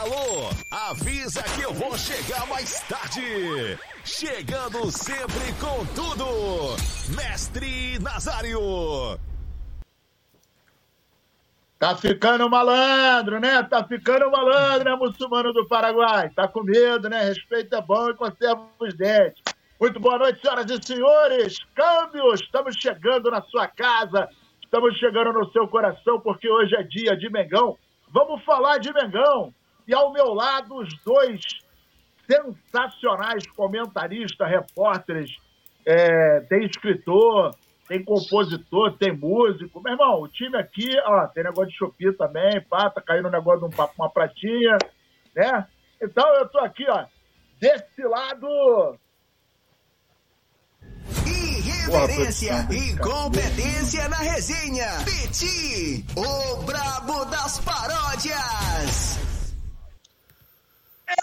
Alô, avisa que eu vou chegar mais tarde. Chegando sempre com tudo. Mestre Nazário. Tá ficando malandro, né? Tá ficando malandro, né, muçulmano do Paraguai? Tá com medo, né? Respeito é bom e conserva os dentes. Muito boa noite, senhoras e senhores. Câmbios, estamos chegando na sua casa, estamos chegando no seu coração, porque hoje é dia de Mengão. Vamos falar de Mengão. E ao meu lado, os dois sensacionais comentaristas, repórteres, é, tem escritor, tem compositor, tem músico. Meu irmão, o time aqui, ó, tem negócio de Shopee também, pá, tá caindo um negócio de um papo, uma pratinha, né? Então eu tô aqui, ó, desse lado. Irreverência e competência na resenha. Peti, o brabo das paródias.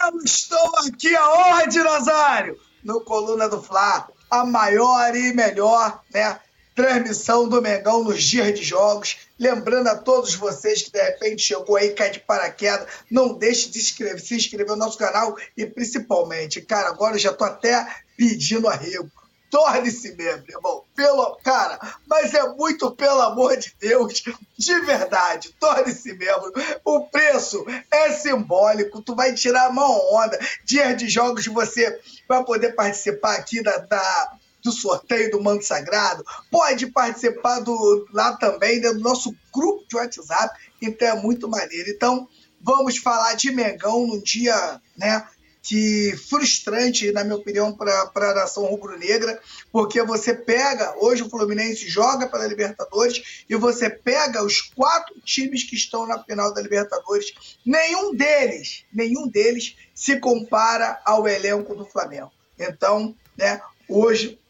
Eu estou aqui aonde, Nazário? No Coluna do Fla, a maior e melhor, né? transmissão do Mengão nos dias de jogos. Lembrando a todos vocês que de repente chegou aí, cai de paraquedas, não deixe de inscrever, se inscrever no nosso canal e principalmente, cara, agora eu já tô até pedindo arrego. Torne-se membro, irmão. Pelo, cara, mas é muito pelo amor de Deus, de verdade. Torne-se membro. O preço é simbólico. Tu vai tirar uma onda. Dia de jogos você vai poder participar aqui da, da do sorteio do Manto Sagrado, pode participar do, lá também do nosso grupo de WhatsApp, então é muito maneiro. Então, vamos falar de Mengão num dia, né? Que frustrante, na minha opinião, para a nação rubro-negra, porque você pega, hoje o Fluminense joga pela Libertadores e você pega os quatro times que estão na final da Libertadores, nenhum deles, nenhum deles se compara ao elenco do Flamengo. Então, né, hoje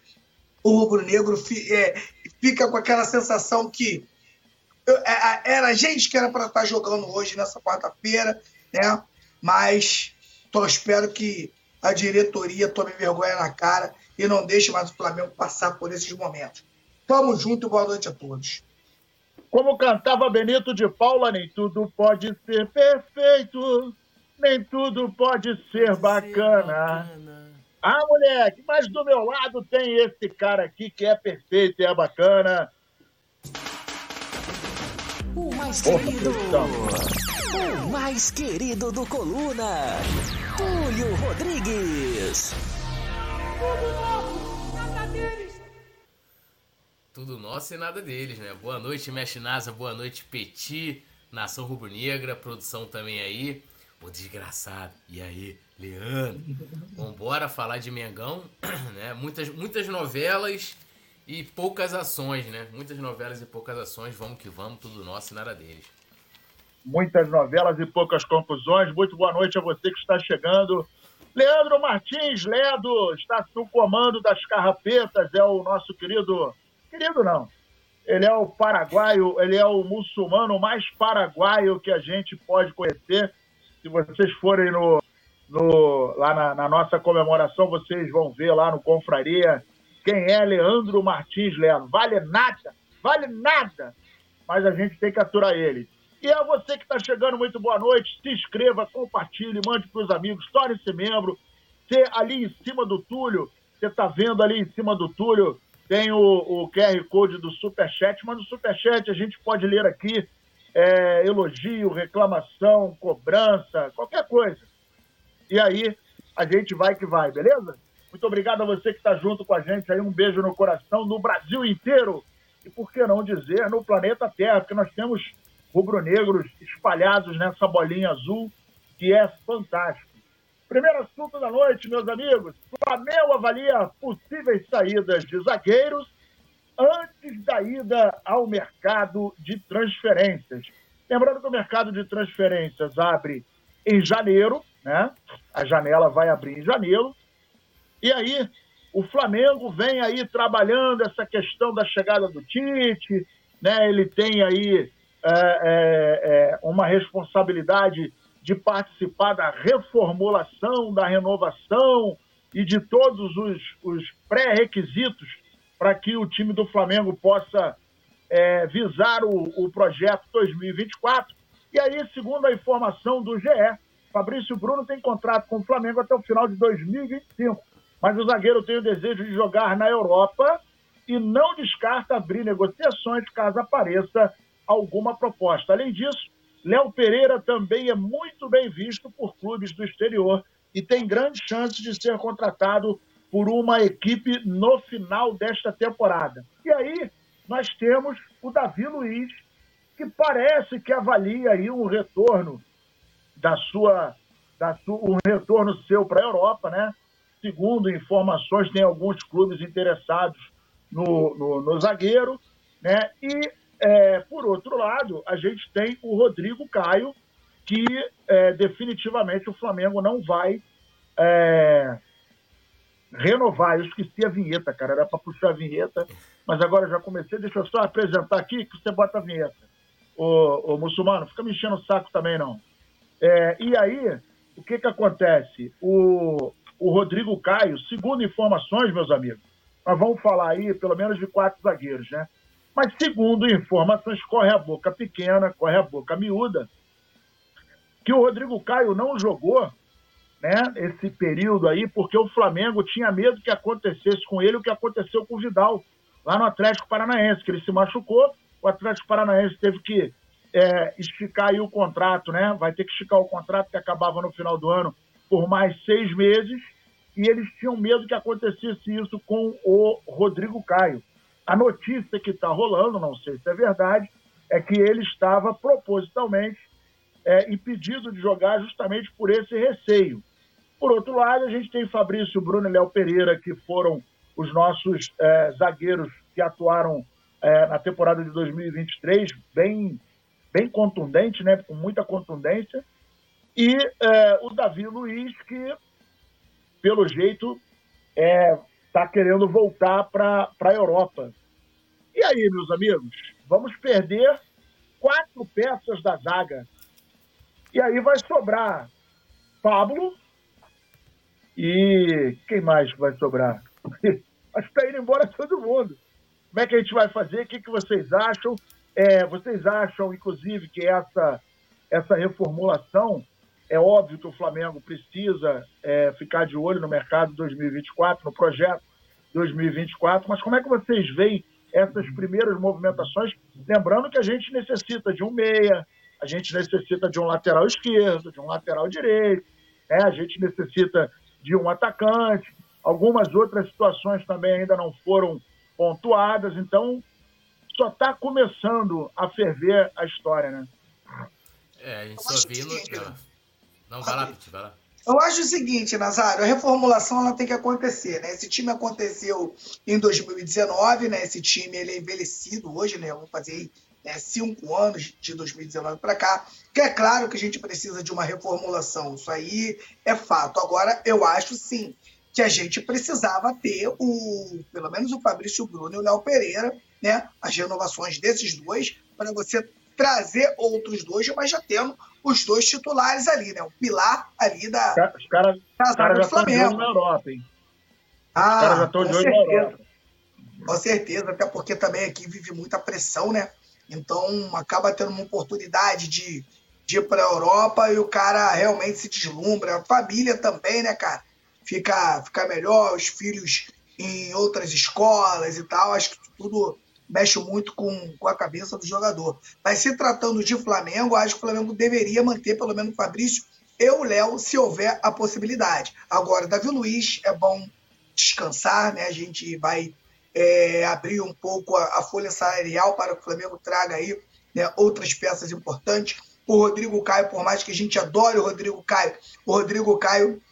o rubro-negro é, fica com aquela sensação que é, era a gente que era para estar tá jogando hoje nessa quarta-feira, né? Mas tô espero que a diretoria tome vergonha na cara e não deixe mais o Flamengo passar por esses momentos. Tamo junto e boa noite a todos. Como cantava Benito de Paula, nem tudo pode ser perfeito, nem tudo pode ser bacana. Ah, moleque, mas do meu lado tem esse cara aqui que é perfeito e é bacana. O mais querido. O mais querido do Coluna. Túlio Rodrigues. Tudo nosso, nada deles. Tudo nosso e nada deles, né? Boa noite, Mestre Nasa. Boa noite, Petit. Nação Rubro-Negra. Produção também aí. O desgraçado. E aí? Leandro. Vambora falar de Mengão, né? Muitas, muitas novelas e poucas ações, né? Muitas novelas e poucas ações. Vamos que vamos, tudo nosso e nada deles. Muitas novelas e poucas confusões. Muito boa noite a você que está chegando. Leandro Martins Ledo está no comando das carrapetas, é o nosso querido. Querido não. Ele é o paraguaio, ele é o muçulmano mais paraguaio que a gente pode conhecer. Se vocês forem no, no, lá na, na, nossa comemoração, vocês vão ver lá no Confraria quem é Leandro Martins Leno. Vale nada, vale nada, mas a gente tem que aturar ele. E a você que está chegando, muito boa noite. Se inscreva, compartilhe, mande para os amigos, torne-se membro. Você ali em cima do Túlio, você está vendo ali em cima do Túlio, tem o, o QR Code do Superchat, mas no Superchat a gente pode ler aqui é, elogio, reclamação, cobrança, qualquer coisa. E aí a gente vai que vai, beleza? Muito obrigado a você que está junto com a gente aí. Um beijo no coração no Brasil inteiro. E por que não dizer no planeta Terra, porque nós temos rubro-negros espalhados nessa bolinha azul, que é fantástico. Primeiro assunto da noite, meus amigos. Flamengo avalia possíveis saídas de zagueiros antes da ida ao mercado de transferências. Lembrando que o mercado de transferências abre em janeiro, né? A janela vai abrir em janeiro. E aí, o Flamengo vem aí trabalhando essa questão da chegada do Tite, né? Ele tem aí é, é, é, uma responsabilidade de participar da reformulação, da renovação e de todos os, os pré-requisitos para que o time do Flamengo possa é, visar o, o projeto 2024. E aí, segundo a informação do GE, Fabrício Bruno tem contrato com o Flamengo até o final de 2025, mas o zagueiro tem o desejo de jogar na Europa e não descarta abrir negociações caso apareça alguma proposta. Além disso, Léo Pereira também é muito bem visto por clubes do exterior e tem grande chance de ser contratado por uma equipe no final desta temporada. E aí nós temos o Davi Luiz, que parece que avalia aí um retorno da sua, da sua um retorno seu para a Europa, né? Segundo informações, tem alguns clubes interessados no, no, no zagueiro, né? E é, por outro lado, a gente tem o Rodrigo Caio, que é, definitivamente o Flamengo não vai é, renovar. Eu esqueci a vinheta, cara. Era para puxar a vinheta, mas agora já comecei. Deixa eu só apresentar aqui que você bota a vinheta. Ô, ô muçulmano, fica me enchendo o saco também, não. É, e aí, o que que acontece? O, o Rodrigo Caio, segundo informações, meus amigos, nós vamos falar aí pelo menos de quatro zagueiros, né? Mas segundo informações, corre a boca pequena, corre a boca miúda, que o Rodrigo Caio não jogou né, esse período aí, porque o Flamengo tinha medo que acontecesse com ele o que aconteceu com o Vidal, lá no Atlético Paranaense, que ele se machucou, o Atlético Paranaense teve que é, esticar aí o contrato, né? Vai ter que esticar o contrato que acabava no final do ano por mais seis meses, e eles tinham medo que acontecesse isso com o Rodrigo Caio. A notícia que está rolando, não sei se é verdade, é que ele estava propositalmente é, impedido de jogar justamente por esse receio. Por outro lado, a gente tem Fabrício, Bruno e Léo Pereira, que foram os nossos é, zagueiros que atuaram é, na temporada de 2023, bem, bem contundente, né, com muita contundência. E é, o Davi Luiz, que, pelo jeito, está é, querendo voltar para a Europa. E aí, meus amigos, vamos perder quatro peças da zaga. E aí vai sobrar Pablo, e quem mais vai sobrar? Acho que está indo embora todo mundo. Como é que a gente vai fazer? O que, que vocês acham? É, vocês acham, inclusive, que essa, essa reformulação, é óbvio que o Flamengo precisa é, ficar de olho no mercado 2024, no projeto 2024, mas como é que vocês veem essas primeiras movimentações? Lembrando que a gente necessita de um meia, a gente necessita de um lateral esquerdo, de um lateral direito, né? a gente necessita de um atacante. Algumas outras situações também ainda não foram pontuadas, então só está começando a ferver a história, né? É, a gente só viu. No... Não, vai lá, vai lá. Eu acho o seguinte, Nazário, a reformulação ela tem que acontecer, né? Esse time aconteceu em 2019, né? Esse time ele é envelhecido hoje, né? Vamos fazer né, cinco anos de 2019 para cá, que é claro que a gente precisa de uma reformulação, isso aí é fato. Agora, eu acho sim que a gente precisava ter o, pelo menos o Fabrício Bruno e o Léo Pereira, né, as renovações desses dois, para você trazer outros dois, mas já tendo os dois titulares ali, né? O pilar ali da, os cara, da cara do Flamengo. na Europa, hein? Ah, os caras já estão de olho na Europa. Com certeza, até porque também aqui vive muita pressão, né? Então acaba tendo uma oportunidade de, de ir para a Europa e o cara realmente se deslumbra. A família também, né, cara? Fica, fica melhor, os filhos em outras escolas e tal. Acho que tudo mexe muito com, com a cabeça do jogador. Mas se tratando de Flamengo, acho que o Flamengo deveria manter pelo menos o Fabrício e o Léo, se houver a possibilidade. Agora, Davi Luiz é bom descansar, né? A gente vai é, abrir um pouco a, a, folha salarial para que o Flamengo traga aí né, outras peças importantes. O Rodrigo Caio, por mais que a gente adore o Rodrigo Caio, o Rodrigo Caio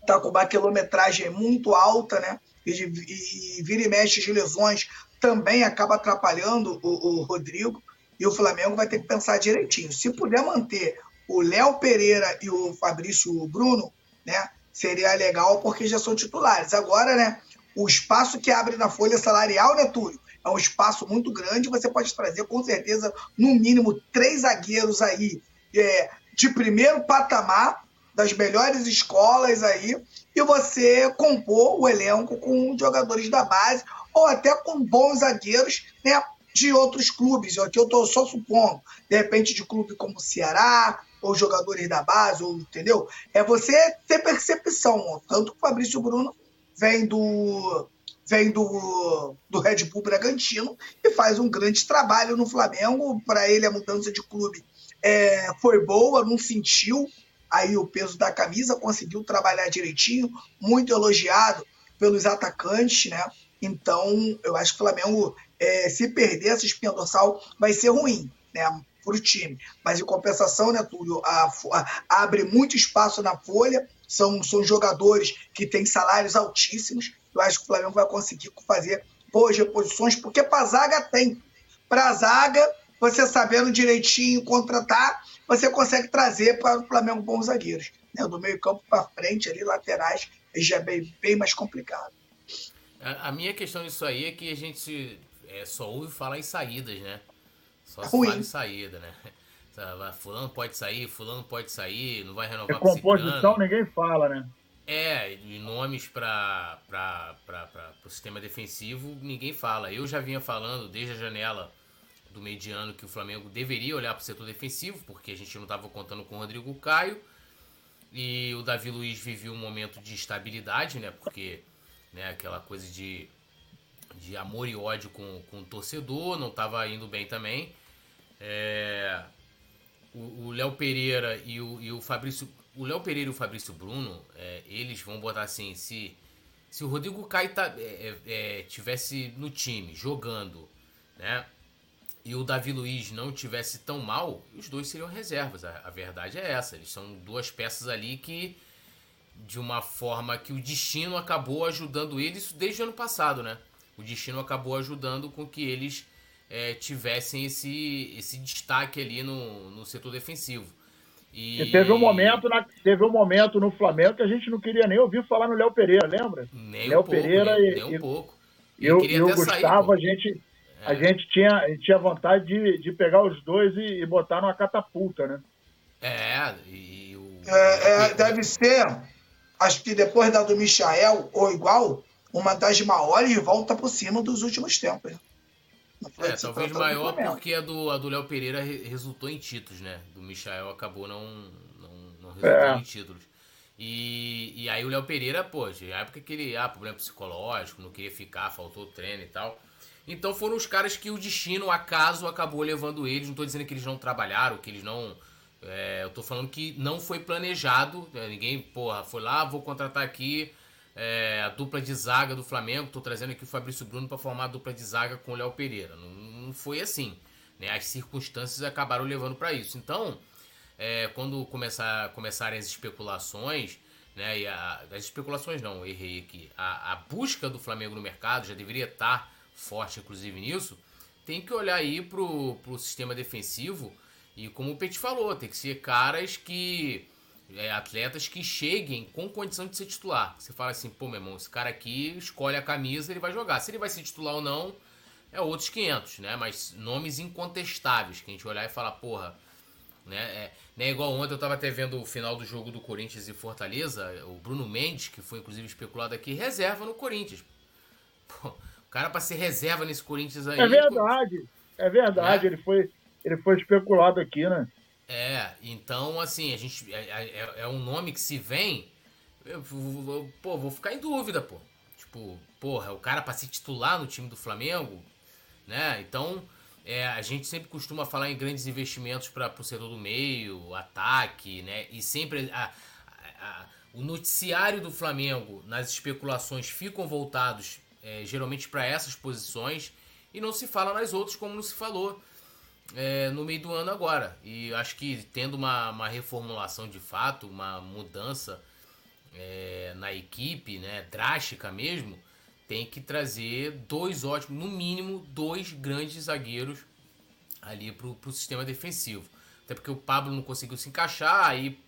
está com uma quilometragem muito alta, né? E, e, e vira e mexe de lesões também acaba atrapalhando o, o Rodrigo. E o Flamengo vai ter que pensar direitinho. Se puder manter o Léo Pereira e o Fabrício Bruno, né? Seria legal porque já são titulares. Agora, né? o espaço que abre na folha salarial, né, Túlio? É um espaço muito grande. Você pode trazer, com certeza, no mínimo três zagueiros aí é, de primeiro patamar, das melhores escolas aí, e você compor o elenco com jogadores da base ou até com bons zagueiros, né? de outros clubes, aqui eu estou só supondo, de repente de clube como Ceará, ou jogadores da base, ou entendeu? É você ter percepção. Tanto que o Fabrício Bruno vem do vem do, do Red Bull Bragantino e faz um grande trabalho no Flamengo. Para ele, a mudança de clube é, foi boa, não sentiu aí o peso da camisa, conseguiu trabalhar direitinho, muito elogiado pelos atacantes, né? Então, eu acho que o Flamengo, é, se perder essa espinha dorsal, vai ser ruim, né? Para o time. Mas, em compensação, né, Túlio, a, a, abre muito espaço na folha, são, são jogadores que têm salários altíssimos. Eu acho que o Flamengo vai conseguir fazer boas reposições, porque para zaga tem. Para zaga, você sabendo direitinho contratar, você consegue trazer para o Flamengo bons zagueiros. Né? Do meio campo para frente, ali, laterais, já é bem, bem mais complicado. A, a, minha questão disso aí é que a gente é, só ouve falar em saídas, né? Só se fala em saída, né? Fulano pode sair, fulano pode sair, não vai renovar é composição ninguém fala, né? É, e nomes para o sistema defensivo ninguém fala. Eu já vinha falando desde a janela do mediano que o Flamengo deveria olhar para o setor defensivo, porque a gente não estava contando com o Rodrigo Caio. E o Davi Luiz vivia um momento de estabilidade, né? Porque né, aquela coisa de, de amor e ódio com, com o torcedor não estava indo bem também. É, o Léo Pereira e o, e o Fabrício. O Léo Pereira e o Fabrício Bruno, é, eles vão botar assim: se, se o Rodrigo Caio tá, é, é, é tivesse no time jogando, né? e o Davi Luiz não tivesse tão mal, os dois seriam reservas. A, a, verdade é essa. Eles são duas peças ali que, de uma forma que o destino acabou ajudando eles, isso desde o ano passado, né? O destino acabou ajudando com que eles é, tivessem esse, esse destaque ali no, no setor defensivo. E... e, teve um momento na, teve um momento no Flamengo que a gente não queria nem ouvir falar no Léo Pereira, lembra? Nem Léo um pouco, Pereira nem, e, nem um pouco. E eu, e o Gustavo, sair, a gente a gente tinha, a gente tinha vontade de, de pegar os dois e, e botar numa catapulta, né? É, e o... É, é, deve ser, acho que depois da do Michael, ou igual, uma das maiores volta por cima dos últimos tempos. Né? É, talvez maior porque a do, a do Léo Pereira resultou em títulos, né? Do Michael acabou não, não, não resultando é. em títulos. E, e aí o Léo Pereira, pô, na época que ele, ah, problema psicológico, não queria ficar, faltou treino e tal. Então foram os caras que o destino, o acaso, acabou levando eles. Não estou dizendo que eles não trabalharam, que eles não. É, eu estou falando que não foi planejado. Né? Ninguém, porra, foi lá, vou contratar aqui é, a dupla de zaga do Flamengo. Estou trazendo aqui o Fabrício Bruno para formar a dupla de zaga com o Léo Pereira. Não, não, foi assim. Né? As circunstâncias acabaram levando para isso. Então, é, quando começar, começarem as especulações. Né, e a, as especulações não, errei aqui. A, a busca do Flamengo no mercado já deveria estar tá forte, inclusive, nisso, tem que olhar aí pro, pro sistema defensivo e, como o Petit falou, tem que ser caras que. É, atletas que cheguem com condição de ser titular. Você fala assim, pô, meu irmão, esse cara aqui escolhe a camisa, ele vai jogar. Se ele vai ser titular ou não, é outros 500, né? Mas nomes incontestáveis, que a gente olhar e falar, porra, né? É, né? Igual ontem eu tava até vendo o final do jogo do Corinthians e Fortaleza, o Bruno Mendes, que foi inclusive especulado aqui, reserva no Corinthians. Pô, o cara para ser reserva nesse Corinthians aí. É verdade. É verdade. É. Ele, foi, ele foi especulado aqui, né? É, então assim, a gente. É, é, é, é um nome que se vem. Eu, eu, pô, vou ficar em dúvida, pô. Tipo, porra, o cara para se titular no time do Flamengo, né? Então, é, a gente sempre costuma falar em grandes investimentos para o setor do meio, ataque, né? E sempre a, a, a, o noticiário do Flamengo nas especulações ficam voltados é, geralmente para essas posições, e não se fala nas outras como não se falou é, no meio do ano agora. E acho que tendo uma, uma reformulação de fato, uma mudança é, na equipe, né, drástica mesmo, tem que trazer dois ótimos, no mínimo dois grandes zagueiros ali para o sistema defensivo. Até porque o Pablo não conseguiu se encaixar, aí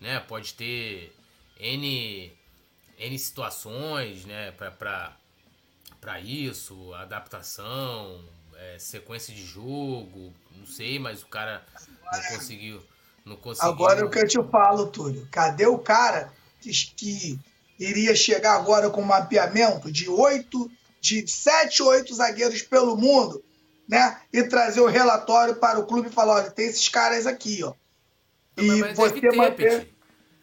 né, pode ter N, N situações né, para para isso, adaptação, é, sequência de jogo, não sei, mas o cara não conseguiu. Não conseguiu. Agora é o que eu te falo, Túlio. Cadê o cara que, que iria chegar agora com um mapeamento de oito, de sete, oito zagueiros pelo mundo né? E trazer o relatório para o clube e falar: olha, tem esses caras aqui, ó. E mas, mas você ter, manter.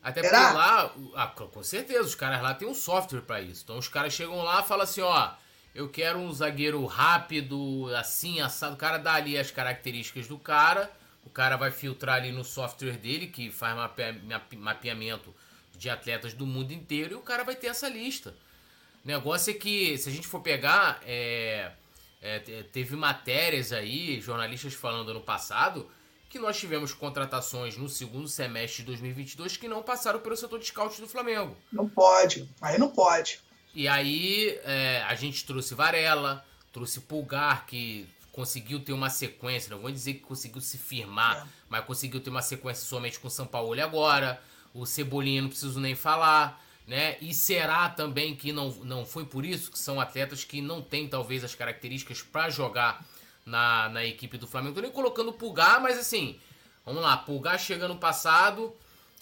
Até porque lá, ah, com certeza, os caras lá têm um software para isso. Então os caras chegam lá e falam assim: ó, eu quero um zagueiro rápido, assim, assado. O cara dá ali as características do cara. O cara vai filtrar ali no software dele, que faz mapeamento de atletas do mundo inteiro, e o cara vai ter essa lista. O negócio é que, se a gente for pegar, é, é, teve matérias aí, jornalistas falando ano passado, que nós tivemos contratações no segundo semestre de 2022 que não passaram pelo setor de scout do Flamengo. Não pode, aí não pode. E aí é, a gente trouxe Varela, trouxe Pulgar, que conseguiu ter uma sequência, não vou dizer que conseguiu se firmar, é. mas conseguiu ter uma sequência somente com o São Paulo agora. O Cebolinha não preciso nem falar, né? E será também que não, não foi por isso que são atletas que não têm talvez as características para jogar na, na equipe do Flamengo. Tô nem colocando Pulgar, mas assim, vamos lá, Pulgar chega no passado,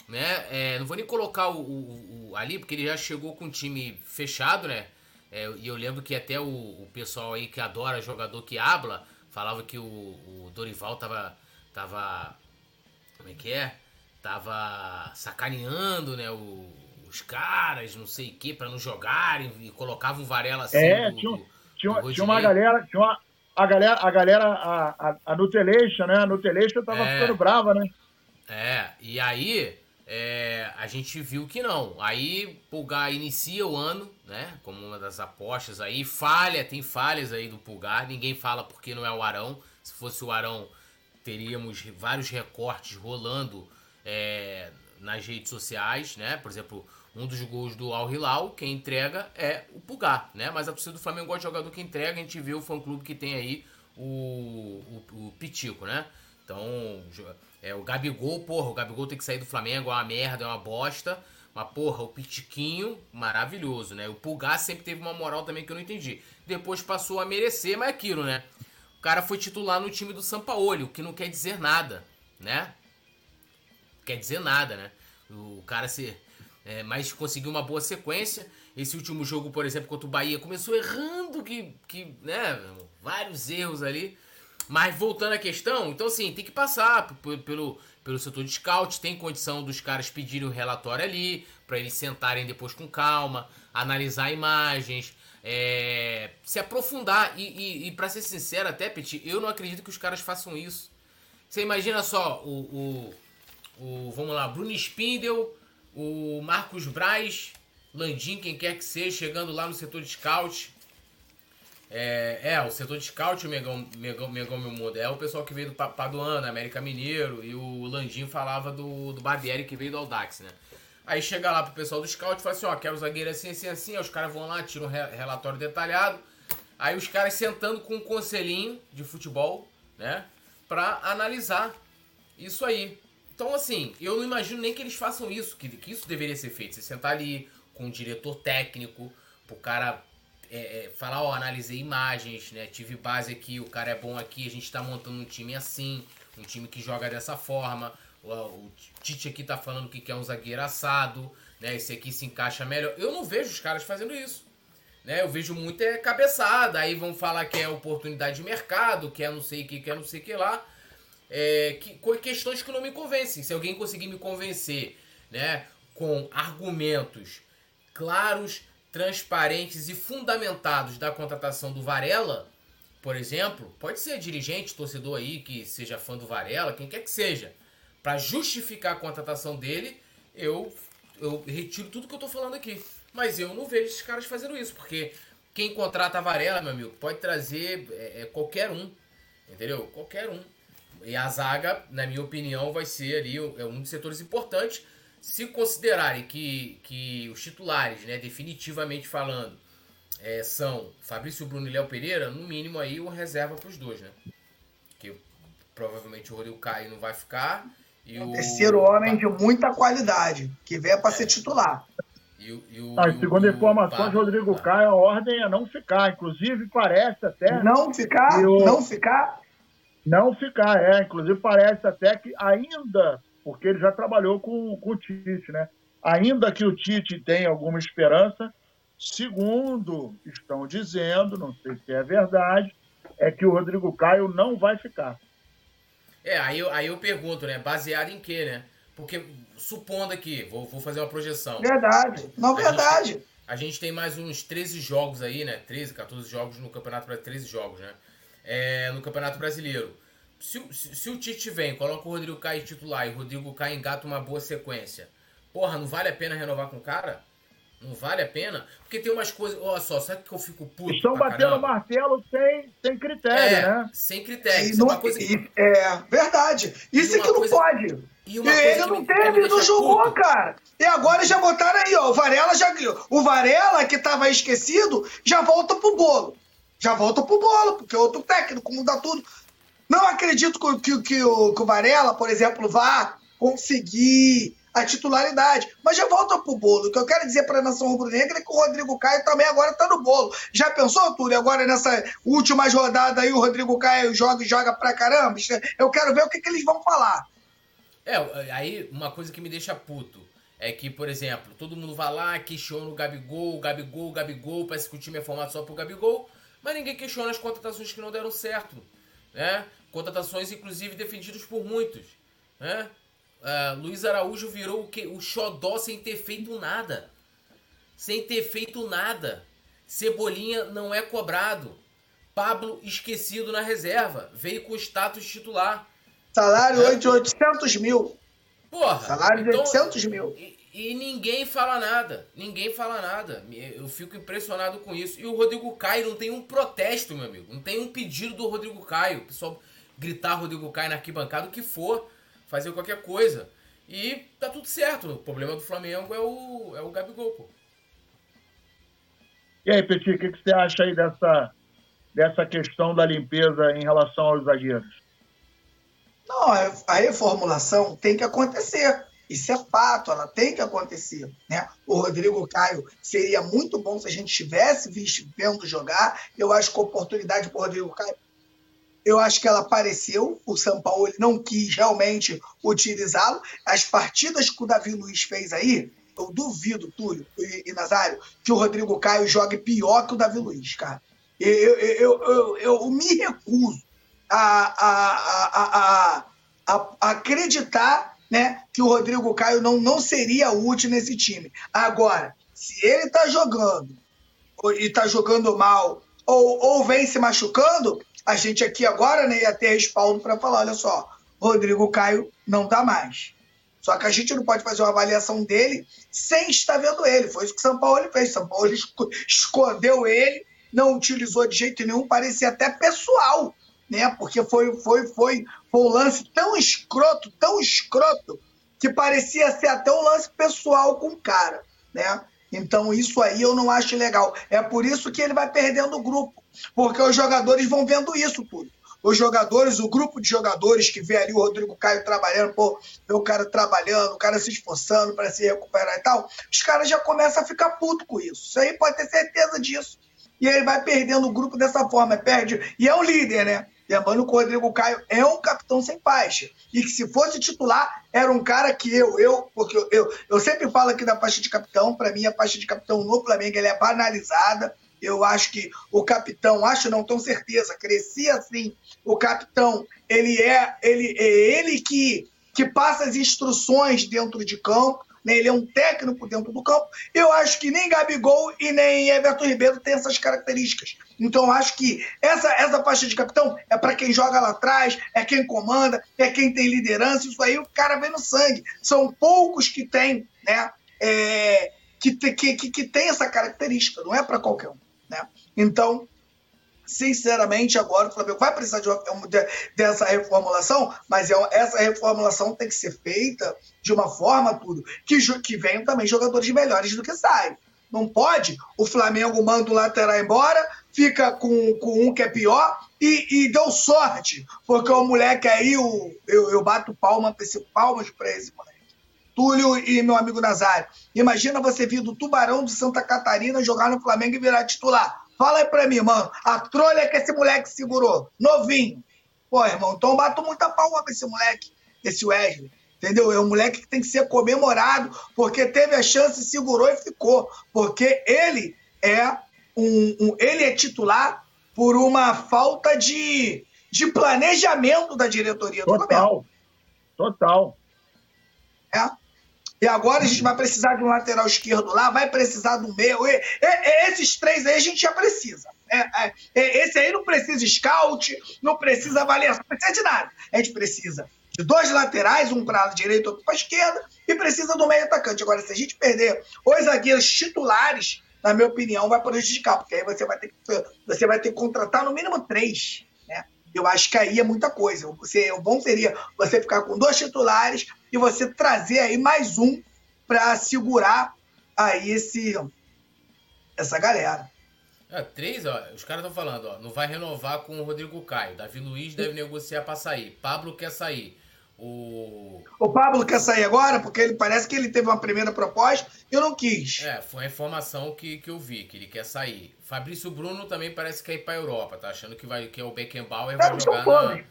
né? É, não vou nem colocar o, o, o, ali, porque ele já chegou com um time fechado, né? É, e eu lembro que até o, o, pessoal aí que adora jogador que habla, falava que o, Dorival tava. tava. Como é que é? Tava sacaneando, né? Os caras, não sei o que, para não jogarem, e colocava o Varela assim. É, do, tinha, do, tinha, do tinha uma galera. Tinha uma, a galera, a galera, a, a, a Nutelation, né? A Nutelation tava é, ficando brava, né? É, e aí é, a gente viu que não. Aí Pulgar inicia o ano, né? Como uma das apostas aí. Falha, tem falhas aí do Pulgar. Ninguém fala porque não é o Arão. Se fosse o Arão, teríamos vários recortes rolando é, nas redes sociais, né? Por exemplo, um dos gols do Al Hilal, quem entrega é o Pulgar, né? Mas a torcida do Flamengo gosta de jogador que entrega. A gente vê o fã-clube que tem aí o, o, o Pitico, né? Então, é, o Gabigol, porra, o Gabigol tem que sair do Flamengo, é uma merda, é uma bosta. Mas, porra, o Pitiquinho, maravilhoso, né? O Pulgar sempre teve uma moral também que eu não entendi. Depois passou a merecer, mas é aquilo, né? O cara foi titular no time do Sampaoli, o que não quer dizer nada, né? Quer dizer nada, né? O cara se. É, mas conseguiu uma boa sequência. Esse último jogo, por exemplo, contra o Bahia, começou errando, que, que né? Vários erros ali. Mas voltando à questão, então assim, tem que passar pelo, pelo setor de scout, tem condição dos caras pedirem o um relatório ali, para eles sentarem depois com calma, analisar imagens, é, se aprofundar. E, e, e para ser sincero, até, Petit, eu não acredito que os caras façam isso. Você imagina só, o, o, o vamos lá, Bruno Spindel, o Marcos Braz, Landim, quem quer que seja, chegando lá no setor de scout é, é, o setor de scout, o Megão, Meu Mundo, é o pessoal que veio do Paduana, América Mineiro, e o Landinho falava do, do Barbieri que veio do Audax, né? Aí chega lá pro pessoal do scout e fala assim, ó, quero zagueiro assim, assim, assim, aí os caras vão lá, tiram um relatório detalhado, aí os caras sentando com um conselhinho de futebol, né, pra analisar isso aí. Então, assim, eu não imagino nem que eles façam isso, que, que isso deveria ser feito, você sentar ali com um diretor técnico, pro cara é, é, falar, ó, analisei imagens, né? Tive base aqui, o cara é bom aqui, a gente tá montando um time assim, um time que joga dessa forma. O, o Tite aqui tá falando que quer um zagueiro assado, né? Esse aqui se encaixa melhor. Eu não vejo os caras fazendo isso. Né? Eu vejo muito é cabeçada, aí vão falar que é oportunidade de mercado, que é não sei o que, que é não sei o que lá. É, que, questões que não me convencem. Se alguém conseguir me convencer, né, com argumentos claros, transparentes e fundamentados da contratação do Varela, por exemplo, pode ser dirigente, torcedor aí que seja fã do Varela, quem quer que seja, para justificar a contratação dele, eu, eu retiro tudo que eu estou falando aqui. Mas eu não vejo esses caras fazendo isso, porque quem contrata a Varela, meu amigo, pode trazer é, é, qualquer um, entendeu? Qualquer um. E a zaga, na minha opinião, vai ser ali é um dos setores importantes se considerarem que, que os titulares, né, definitivamente falando, é, são Fabrício Bruno e Léo Pereira, no mínimo aí o reserva para os dois, né? Que provavelmente o Rodrigo Caio não vai ficar. E é o terceiro homem de muita qualidade, que venha para é. ser titular. E, o, e o, ah, segundo o, informações, o Rodrigo tá. Caio, a ordem é não ficar. Inclusive, parece até. Não ficar? Não ficar? Não ficar, é. Inclusive, parece até que ainda porque ele já trabalhou com, com o Tite, né? Ainda que o Tite tenha alguma esperança, segundo estão dizendo, não sei se é verdade, é que o Rodrigo Caio não vai ficar. É, aí eu, aí eu pergunto, né? Baseado em quê, né? Porque, supondo aqui, vou, vou fazer uma projeção. Verdade. Não, A verdade. gente, a gente tem mais uns 13 jogos aí, né? 13, 14 jogos no Campeonato Brasileiro. 13 jogos, né? É, no Campeonato Brasileiro. Se, o- se, se o Tite vem, coloca o Rodrigo Caio titular e o Rodrigo Caio engata uma boa sequência. Porra, não vale a pena renovar com o cara? Não vale a pena? Porque tem umas coisas. Olha só, sabe que eu fico puto? Estão pra batendo caramba? martelo sem, sem critério, É, né? sem critério. E Isso é não- uma coisa que. é verdade. Isso é que não coisa- pode. E E ele não me- teve, não jogou, puto. cara. E agora já botaram aí, ó. O Varela já. O Varela, que tava esquecido, já volta pro bolo. Já volta pro bolo, porque é outro técnico, muda tudo. Não acredito que, que, que o, que o Varela, por exemplo, vá conseguir a titularidade. Mas já volta pro bolo. O que eu quero dizer para a nação rubro-negra é que o Rodrigo Caio também agora tá no bolo. Já pensou, Túlio? Agora nessa última rodada aí, o Rodrigo Caio joga e joga pra caramba. Eu quero ver o que, que eles vão falar. É, aí uma coisa que me deixa puto é que, por exemplo, todo mundo vai lá, questiona o Gabigol, Gabigol, Gabigol, parece que o time é formado só pro Gabigol, mas ninguém questiona as contratações que não deram certo, né? Contratações, inclusive, defendidas por muitos, né? Ah, Luiz Araújo virou o, que, o xodó sem ter feito nada. Sem ter feito nada. Cebolinha não é cobrado. Pablo esquecido na reserva. Veio com status titular. Salário É. de 800 mil. Porra! Salário de então- 800 mil. E, e ninguém fala nada. Ninguém fala nada. Eu fico impressionado com isso. E o Rodrigo Caio não tem um protesto, meu amigo. Não tem um pedido do Rodrigo Caio. O pessoal gritar Rodrigo Caio na arquibancada, o que for. Fazer qualquer coisa. E tá tudo certo. O problema do Flamengo é o, é o Gabigol, pô. E aí, Petit, o que, que você acha aí dessa, dessa questão da limpeza em relação aos zagueiros? Não, a a reformulação tem que acontecer. Isso é fato, ela tem que acontecer. Né? O Rodrigo Caio seria muito bom se a gente tivesse visto, vendo jogar. Eu acho que a oportunidade para o Rodrigo Caio, eu acho que ela apareceu. O São Paulo não quis realmente utilizá-lo. As partidas que o Davi Luiz fez aí, eu duvido, Túlio e, Nazário, que o Rodrigo Caio jogue pior que o Davi Luiz, cara. Eu, eu, eu, eu, me recuso a, a, a, a, acreditar né, que o Rodrigo Caio não, não seria útil nesse time. Agora, se ele está jogando e está jogando mal ou, ou vem se machucando, a gente aqui agora né, ia ter respaldo para falar: olha só, Rodrigo Caio não dá mais. Só que a gente não pode fazer uma avaliação dele sem estar vendo ele. Foi isso que o São Paulo fez. São Paulo esco- escondeu ele, não utilizou de jeito nenhum, parecia até pessoal, né? Porque foi, foi, foi, foi um lance tão escroto, tão escroto, que parecia ser até um lance pessoal com o cara, né? Então isso aí eu não acho legal. É por isso que ele vai perdendo o grupo, porque os jogadores vão vendo isso tudo. Os jogadores, o grupo de jogadores que vê ali o Rodrigo Caio trabalhando, pô, vê o cara trabalhando, o cara se esforçando para se recuperar e tal, os caras já começam a ficar puto com isso. Isso aí pode ter certeza disso. E ele vai perdendo o grupo dessa forma, perde. E é o líder, né? Lembrando que o Rodrigo Caio é um capitão sem faixa. E que se fosse titular, era um cara que eu, eu, porque eu, eu, eu sempre falo aqui da faixa de capitão, para mim a faixa de capitão no Flamengo ele é banalizada. Eu acho que o capitão, acho não tenho certeza, cresci assim. O capitão, ele é ele, é ele que, que passa as instruções dentro de campo, né? ele é um técnico dentro do campo. Eu acho que nem Gabigol e nem Everton Ribeiro têm essas características. Então, acho que essa, essa faixa de capitão é para quem joga lá atrás, é quem comanda, é quem tem liderança. Isso aí o cara vem no sangue. São poucos que têm, né? É, que, que, que, que tem essa característica, não é para qualquer um. Né? Então, sinceramente, agora o Flamengo vai precisar de uma- de- dessa reformulação, mas é- essa reformulação tem que ser feita de uma forma tudo que, que venham também jogadores melhores do que saem. Não pode o Flamengo manda o lateral embora, fica com, com um que é pior e, e deu sorte, porque o moleque aí, o, eu, eu bato palma, palmas para esse moleque. Túlio e meu amigo Nazário. Imagina você vir do Tubarão de Santa Catarina jogar no Flamengo e virar titular. Fala aí pra mim, mano. A trolha que esse moleque segurou. Novinho. Pô, irmão, então eu bato muita palma pra esse moleque, esse Wesley. Entendeu? É um moleque que tem que ser comemorado, porque teve a chance, segurou e ficou. Porque ele é um, um- ele é titular por uma falta de, de planejamento da diretoria do Flamengo. Total. Total. É. E agora a gente vai precisar de um lateral esquerdo lá, vai precisar do meio. E, e, esses três aí a gente já precisa. É, é, esse aí não precisa scout, não precisa avaliação, não precisa de nada. A gente precisa de dois laterais, um para a direita, outro para a esquerda, e precisa do meio atacante. Agora, se a gente perder os zagueiros titulares, na minha opinião, vai prejudicar, porque aí você vai ter que, você vai ter que contratar no mínimo três. Né? Eu acho que aí é muita coisa. Você, o bom seria você ficar com dois titulares e você trazer aí mais um para segurar aí esse, essa galera. É, três, ó, os caras estão falando, ó, não vai renovar com o Rodrigo Caio. Davi Luiz deve negociar para sair. Pablo quer sair. O... o Pablo quer sair agora porque ele parece que ele teve uma primeira proposta e eu não quis. É, foi a informação que, que eu vi, que ele quer sair. Fabrício Bruno também parece que quer ir pra Europa, tá achando que, vai, que é o Beckenbauer vai jogar, na,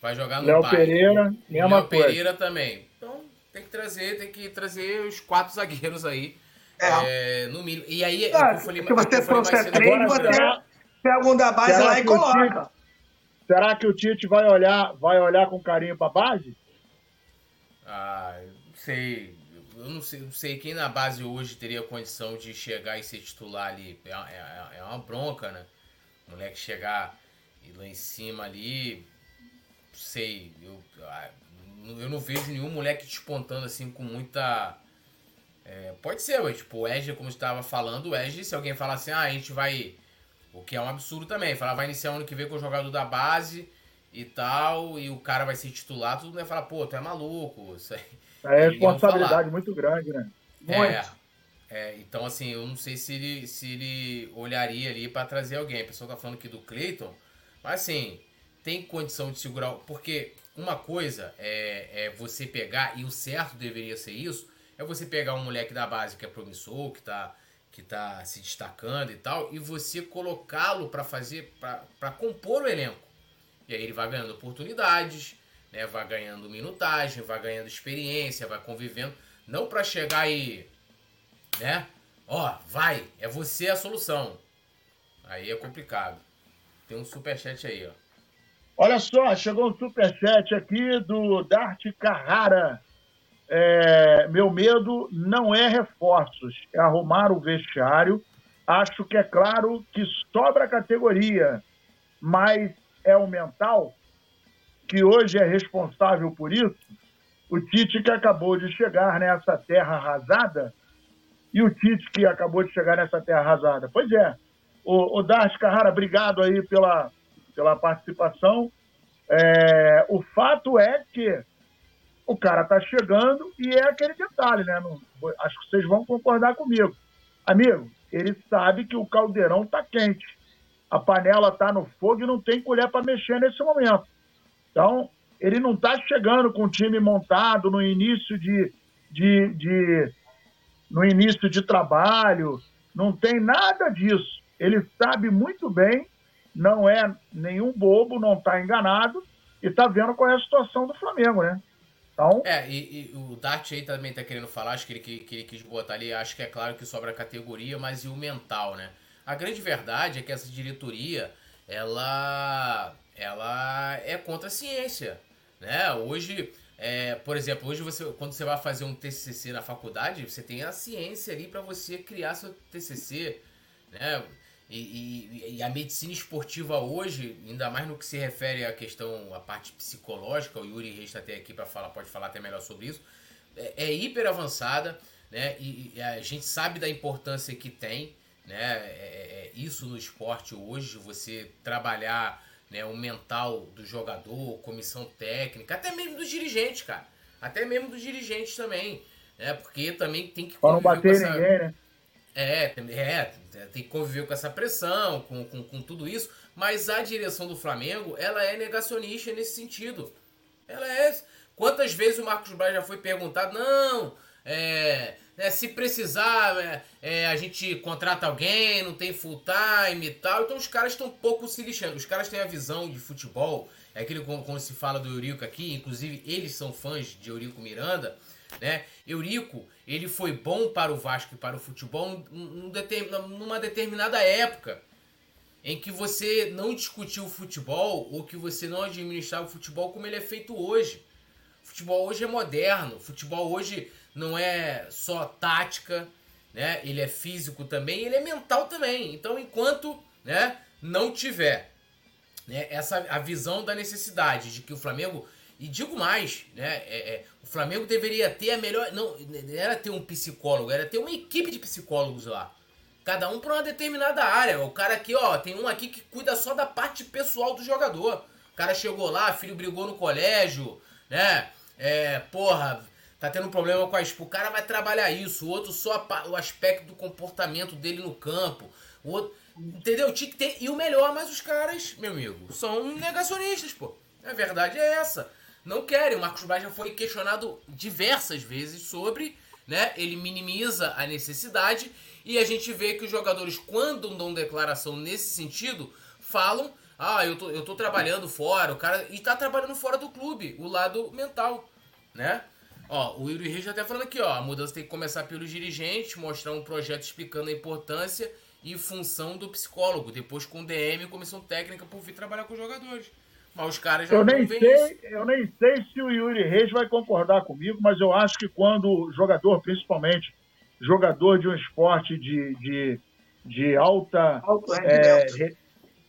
vai jogar no Léo Pereira, mesma Léo Pereira também. Tem que trazer, tem que trazer os quatro zagueiros aí. É. É, no mínimo. E aí, ah, eu falei, se você trouxer três, você pega um da base lá e coloca. Tite, será que o Tite vai olhar, vai olhar com carinho pra base? Ah, não sei. Eu não sei, não sei quem na base hoje teria condição de chegar e ser titular ali. É, é, é uma bronca, né? O moleque chegar e lá em cima ali. Não sei. Eu, ah, eu não vejo nenhum moleque despontando assim com muita. É, pode ser, mas, tipo, o Edge, como estava falando, o Edge, se alguém falar assim, ah, a gente vai. O que é um absurdo também. Falar, vai iniciar o ano que vem com o jogador da base e tal, e o cara vai ser titular, todo mundo vai falar, pô, tu é maluco. Isso aí. É responsabilidade muito grande, né? É, é, então assim, eu não sei se ele, se ele olharia ali para trazer alguém. A pessoa tá falando aqui do Cleiton, mas assim, tem condição de segurar. Porque uma coisa é, é você pegar, e o certo deveria ser isso, é você pegar um moleque da base que é promissor, que tá, que tá se destacando e tal, e você colocá-lo para fazer, para compor o elenco. E aí ele vai ganhando oportunidades, né? Vai ganhando minutagem, vai ganhando experiência, vai convivendo. Não para chegar aí, né? Ó, vai, é você a solução. Aí é complicado. Tem um superchat aí, ó. Olha só, chegou um superchat aqui do Dart Carrara. É, meu medo não é reforços, é arrumar o vestiário. Acho que é claro que sobra a categoria, mas é o mental, que hoje é responsável por isso, o Tite que acabou de chegar nessa terra arrasada, e o Tite que acabou de chegar nessa terra arrasada. Pois é, o, o Darcy Carrara, obrigado aí pela, pela participação. É, o fato é que o cara está chegando e é aquele detalhe, né? Não, acho que vocês vão concordar comigo. Amigo, ele sabe que o caldeirão está quente a panela está no fogo e não tem colher para mexer nesse momento. Então, ele não está chegando com o time montado no início de, de, de, no início de trabalho, não tem nada disso. Ele sabe muito bem, não é nenhum bobo, não está enganado e está vendo qual é a situação do Flamengo, né? Então... É, e, e o Dart aí também está querendo falar, acho que ele, que, que ele quis botar ali, acho que é claro que sobra a categoria, mas e o mental, né? A grande verdade é que essa diretoria, ela, ela é contra a ciência, né? Hoje, é, por exemplo, hoje você, quando você vai fazer um TCC na faculdade, você tem a ciência ali para você criar seu TCC, né? E, e, e, a medicina esportiva hoje, ainda mais no que se refere à questão, à parte psicológica, o Yuri Reis está até aqui para falar, pode falar até melhor sobre isso, é, é hiper avançada, né? E, e, a gente sabe da importância que tem, né? É, é, é, isso no esporte hoje, você trabalhar né, o mental do jogador, comissão técnica, até mesmo dos dirigentes, cara. Até mesmo dos dirigentes também. Né? Porque também tem que Para não bater essa... ninguém, né? É, é, tem que conviver com essa pressão, com, com, com tudo isso. Mas a direção do Flamengo, ela é negacionista nesse sentido. Ela é. Quantas vezes o Marcos Braz já foi perguntado, não, é, é, se precisar, é, é, a gente contrata alguém, não tem full time e tal. Então os caras estão um pouco se lixando. Os caras têm a visão de futebol, é aquilo como, como, se fala do Eurico aqui, inclusive eles são fãs de Eurico Miranda, né? Eurico, ele foi bom para o Vasco e para o futebol numa determinada época. em que você não discutiu o futebol ou que você não administrava o futebol como ele é feito hoje. O futebol hoje é moderno, o futebol hoje não é só tática, né? Ele é físico também, ele é mental também. Então, enquanto, né, não tiver né, essa a visão da necessidade de que o Flamengo e digo mais, né? É, é, o Flamengo deveria ter a melhor. Não, não era ter um psicólogo, era ter uma equipe de psicólogos lá. Cada um para uma determinada área. O cara aqui, ó, tem um aqui que cuida só da parte pessoal do jogador. O cara chegou lá, filho brigou no colégio, né? É, porra, tá tendo problema com a. O cara vai trabalhar isso. O outro só o aspecto do comportamento dele no campo. O outro, entendeu? Tinha que ter. E o melhor, mas os caras, meu amigo, são negacionistas, pô. A verdade é essa não querem. O Marcos Braz já foi questionado diversas vezes sobre, né? Ele minimiza a necessidade e a gente vê que os jogadores, quando dão declaração nesse sentido, falam: ah, eu tô, eu tô trabalhando fora, o cara. E tá trabalhando fora do clube, o lado mental, né? Ó, o Yuri Reis já tá falando aqui, ó, a mudança tem que começar pelos dirigentes, mostrar um projeto explicando a importância e função do psicólogo, depois com o DM e comissão técnica por vir trabalhar com os jogadores. Mas os caras já eu nem sei, isso. Eu nem sei se o Yuri Reis vai concordar comigo, mas eu acho que quando jogador, principalmente jogador de um esporte de, de, de alta, alto rendimento. É,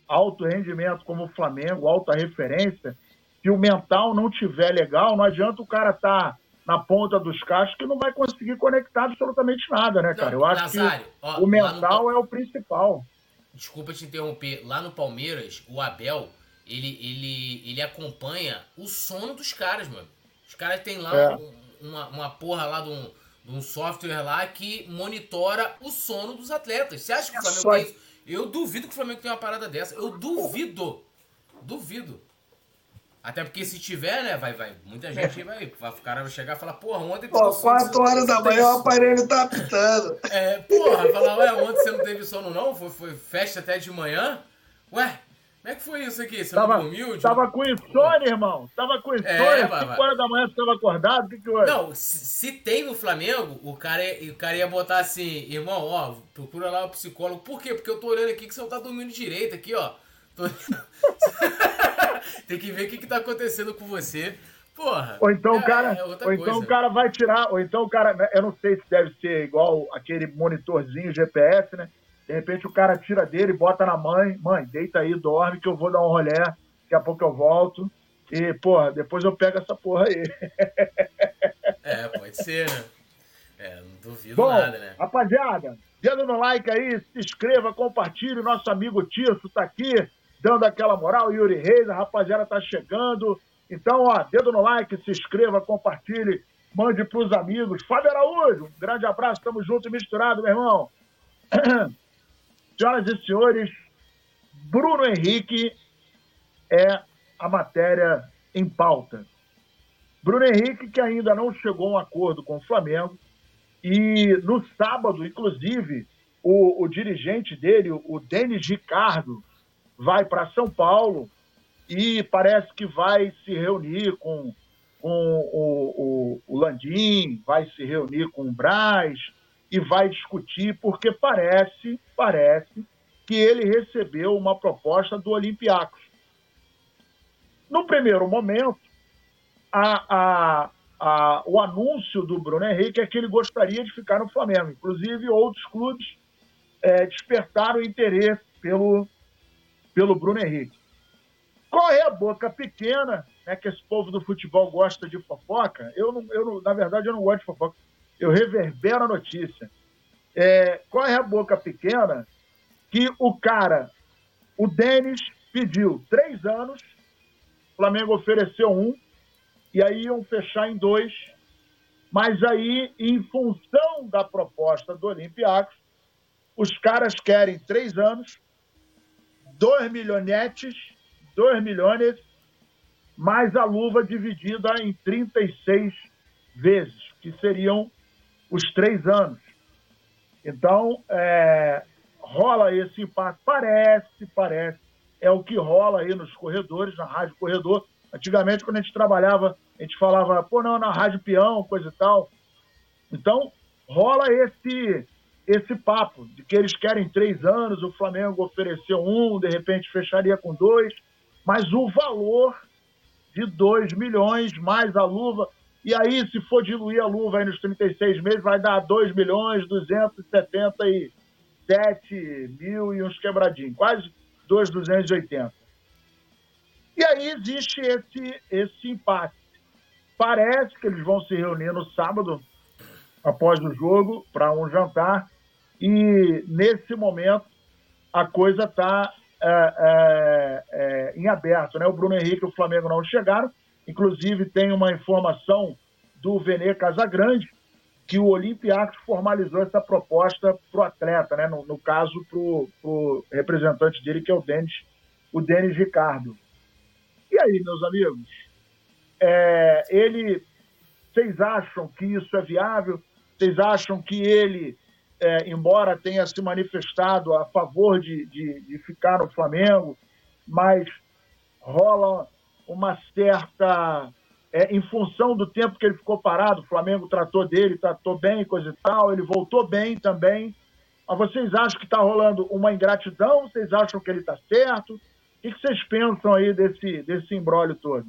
alto rendimento como o Flamengo, alta referência, se o mental não tiver legal, não adianta o cara estar tá na ponta dos cachos que não vai conseguir conectar absolutamente nada, né, cara? Eu acho Nazário, que ó, o mental no... é o principal. Desculpa te interromper. Lá no Palmeiras, o Abel ele, ele, ele acompanha o sono dos caras, mano. Os caras têm lá é. um, uma, uma porra lá de um, de um software lá que monitora o sono dos atletas. Você acha que o Flamengo Só... tem isso? Eu duvido que o Flamengo tenha uma parada dessa. Eu duvido. Duvido. Até porque se tiver, né, vai, vai. Muita gente vai. O cara vai chegar e falar, porra, ontem. Pô, 4 horas da manhã o aparelho tá apitando. É, porra, falar, ué, ontem você não teve sono, não? Foi, foi festa até de manhã? Ué, como é que foi isso aqui? Você tava, dormiu? Tava com insônia, irmão. Tava com insônia. É, 5 horas da manhã você tava acordado. O que, que foi? Não, se, se, tem no Flamengo, o cara, o cara ia botar assim, irmão, ó, procura lá o psicólogo. Por quê? Porque eu tô olhando aqui que você não tá dormindo direito aqui, ó. Tô... tem que ver o que, que tá acontecendo com você. Porra. Ou então, é, o cara, é ou então coisa. o cara vai tirar, ou então o cara, né, eu não sei se deve ser igual aquele monitorzinho GPS, né? De repente o cara tira dele, bota na mãe, mãe, deita aí, dorme, que eu vou dar um rolé, daqui a pouco eu volto. E, porra, depois eu pego essa porra aí. É, pode ser, né? É, não duvido Bom, nada, né? Rapaziada, dedo no like aí, se inscreva, compartilhe. Nosso amigo Tirso tá aqui, dando aquela moral. Yuri Reis, a rapaziada tá chegando. Então, ó, dedo no like, se inscreva, compartilhe, mande pros amigos. Fábio Araújo, um grande abraço, tamo junto e misturado, meu irmão. Senhoras e senhores, Bruno Henrique é a matéria em pauta. Bruno Henrique, que ainda não chegou a um acordo com o Flamengo, e no sábado, inclusive, o, o dirigente dele, o Denis Ricardo, vai para São Paulo e parece que vai se reunir com, com o, o, o Landim, vai se reunir com o Braz, e vai discutir, porque parece, parece que ele recebeu uma proposta do Olympiacos. No primeiro momento, a, a, a, o anúncio do Bruno Henrique é que ele gostaria de ficar no Flamengo. Inclusive, outros clubes é, despertaram interesse pelo, pelo Bruno Henrique. Qual é a boca pequena, né, que esse povo do futebol gosta de fofoca? Eu, não, eu não, na verdade, eu não gosto de fofoca eu reverbero a notícia. É, corre a boca pequena que o cara, o Denis, pediu três anos, o Flamengo ofereceu um, e aí iam fechar em dois, mas aí, em função da proposta do Olympiacos, os caras querem três anos, dois milhonetes, dois milhões, mais a luva dividida em 36 vezes, que seriam os três anos. Então, é, rola esse impacto. Parece, parece. É o que rola aí nos corredores, na Rádio Corredor. Antigamente, quando a gente trabalhava, a gente falava, pô, não, na Rádio Peão, coisa e tal. Então, rola esse, esse papo de que eles querem três anos, o Flamengo ofereceu um, de repente fecharia com dois, mas o valor de 2 milhões mais a luva. E aí, se for diluir a luva aí nos 36 meses, vai dar 2 milhões 277 mil e uns quebradinhos, quase 2,280. E aí existe esse, esse empate. Parece que eles vão se reunir no sábado, após o jogo, para um jantar. E nesse momento a coisa está é, é, é, em aberto. Né? O Bruno Henrique e o Flamengo não chegaram. Inclusive, tem uma informação do Vene Casagrande que o Olympiacos formalizou essa proposta para o atleta, né? no, no caso, para o representante dele, que é o Denis, o Denis Ricardo. E aí, meus amigos? É, ele, vocês acham que isso é viável? Vocês acham que ele é, embora tenha se manifestado a favor de, de, de, ficar no Flamengo, mas rola uma certa. É, em função do tempo que ele ficou parado, o Flamengo tratou dele, tratou bem, coisa e tal, ele voltou bem também. Mas vocês acham que está rolando uma ingratidão? Vocês acham que ele está certo? O que vocês pensam aí desse, desse embrólio todo?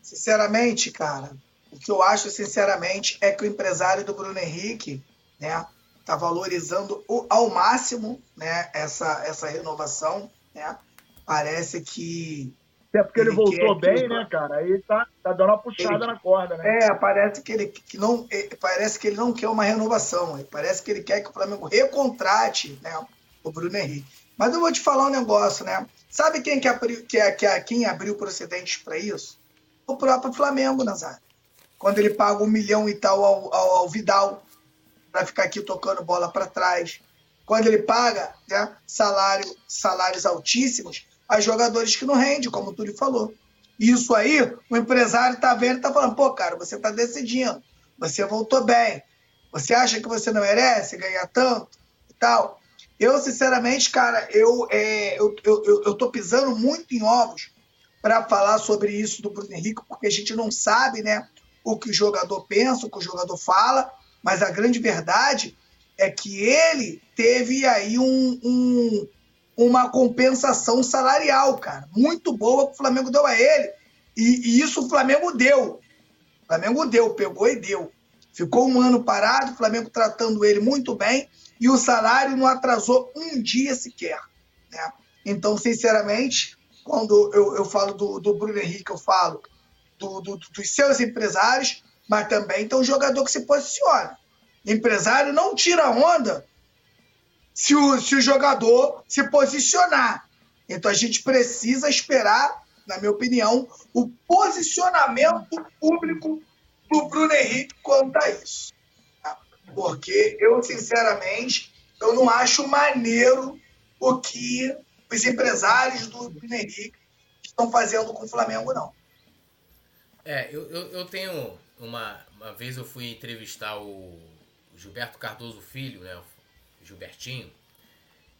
Sinceramente, cara, o que eu acho, sinceramente, é que o empresário do Bruno Henrique né? Está valorizando ao máximo, né? Essa essa renovação, né? Parece que até porque ele, ele voltou bem, né, cara? Aí tá, tá dando uma puxada ele, na corda, né? É, parece que ele que não, parece que ele não quer uma renovação. Parece que ele quer que o Flamengo recontrate, né, o Bruno Henrique. Mas eu vou te falar um negócio, né? Sabe quem que abriu, que, que, quem abriu procedentes para isso? O próprio Flamengo, Nazário. Quando ele paga um milhão e tal ao, ao, ao Vidal, para ficar aqui tocando bola para trás. Quando ele paga né, salário, salários altíssimos a jogadores que não rendem, como o Túlio falou. Isso aí, o empresário está vendo e está falando, pô, cara, você está decidindo, você voltou bem, você acha que você não merece ganhar tanto e tal. Eu, sinceramente, cara, eu, é, eu, eu, eu, eu tô pisando muito em ovos para falar sobre isso do Bruno Henrique, porque a gente não sabe, né, o que o jogador pensa, o que o jogador fala, mas a grande verdade é que ele teve aí um, um, uma compensação salarial, cara, muito boa que o Flamengo deu a ele. E, e, isso o Flamengo deu. O Flamengo deu, pegou e deu. Ficou um ano parado, o Flamengo tratando ele muito bem e o salário não atrasou um dia sequer. Né? Então, sinceramente, quando eu, eu falo do, do Bruno Henrique, eu falo do, do, dos seus empresários, mas também tem um jogador que se posiciona. Empresário não tira onda se o, se o jogador se posicionar. Então a gente precisa esperar, na minha opinião, o posicionamento público do Bruno Henrique quanto a isso. Porque eu, sinceramente, eu não acho maneiro o que os empresários do Bruno Henrique estão fazendo com o Flamengo, não. É, eu, eu, eu tenho uma, uma vez eu fui entrevistar o Gilberto Cardoso Filho, né? Gilbertinho.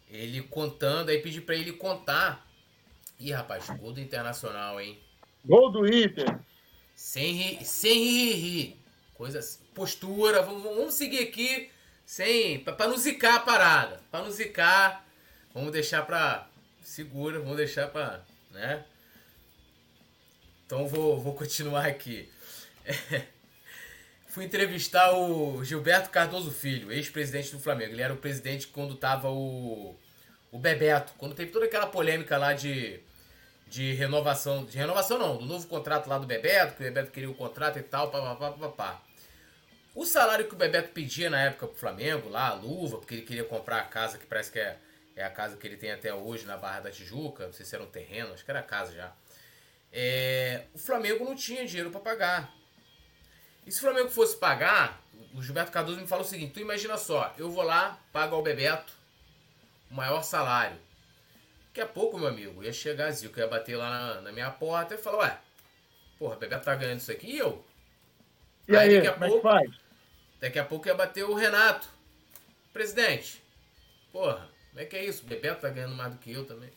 Ele contando, aí pedi para ele contar. Ih, rapaz, gol do Internacional, hein? Gol do Inter. Sem rir, sem rir, rir. Coisa assim. Postura, vamos, vamos seguir aqui sem. para não zicar a parada. para não zicar. Vamos deixar pra. Segura, vamos deixar pra. né? Então vou, vou continuar aqui. Fui entrevistar o Gilberto Cardoso Filho, ex-presidente do Flamengo. Ele era o presidente quando tava o, o Bebeto, quando teve toda aquela polêmica lá de, de renovação. De renovação não, do novo contrato lá do Bebeto, que o Bebeto queria o contrato e tal, papapá, papapá. O salário que o Bebeto pedia na época pro Flamengo, lá, a luva, porque ele queria comprar a casa que parece que é, é a casa que ele tem até hoje na Barra da Tijuca, não sei se era um terreno, acho que era casa já. É, o Flamengo não tinha dinheiro para pagar. E se o Flamengo fosse pagar, o Gilberto Cardoso me falou o seguinte: tu imagina só, eu vou lá, pago ao Bebeto o maior salário. Daqui a pouco, meu amigo, ia chegar Zico, ia bater lá na, na minha porta e falar: ué, porra, o Bebeto tá ganhando isso aqui e eu? E aí, aí daqui a pouco, é que faz? Daqui a pouco ia bater o Renato. Presidente, porra, como é que é isso? O Bebeto tá ganhando mais do que eu também.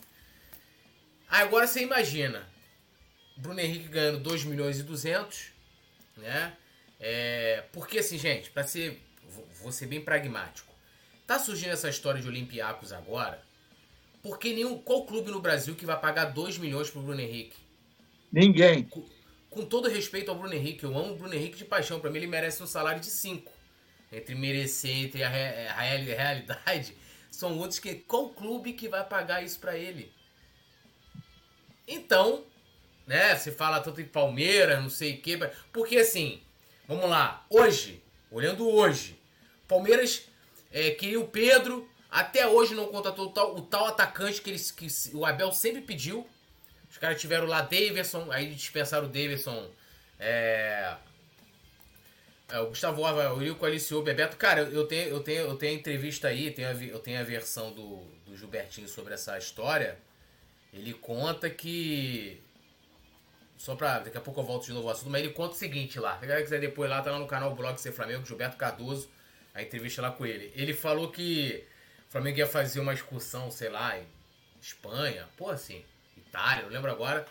agora você imagina, Bruno Henrique ganhando 2 milhões e 200, né? É, porque assim, gente, para ser. Vou, ser bem pragmático. Tá surgindo essa história de Olympiacos agora, porque nenhum qual clube no Brasil que vai pagar 2 milhões pro Bruno Henrique? Ninguém. Com, com todo respeito ao Bruno Henrique, eu amo o Bruno Henrique de paixão, para mim ele merece um salário de 5. Entre merecer, entre a, re, a realidade, são outros que qual clube que vai pagar isso para ele? Então, né, você fala tanto em Palmeiras, não sei o quê, porque assim, vamos lá, hoje, olhando hoje, Palmeiras é, queria o Pedro, até hoje não contratou o tal, o tal atacante que, eles, que o Abel sempre pediu. Os caras tiveram lá Davidson, aí dispensaram o Davidson. É, é, o Gustavo Ova, o Ilco aliciou o Bebeto. Cara, eu tenho, eu tenho, eu tenho a entrevista aí, tenho a, eu tenho a versão do, do Gilbertinho sobre essa história. Ele conta que. Só pra. Daqui a pouco eu volto de novo ao assunto, mas ele conta o seguinte lá. Se a galera quiser depois lá, tá lá no canal Blog Ser Flamengo, Gilberto Cardoso, a entrevista lá com ele. Ele falou que o Flamengo ia fazer uma excursão, sei lá, em Espanha, pô, assim, Itália, não lembro agora.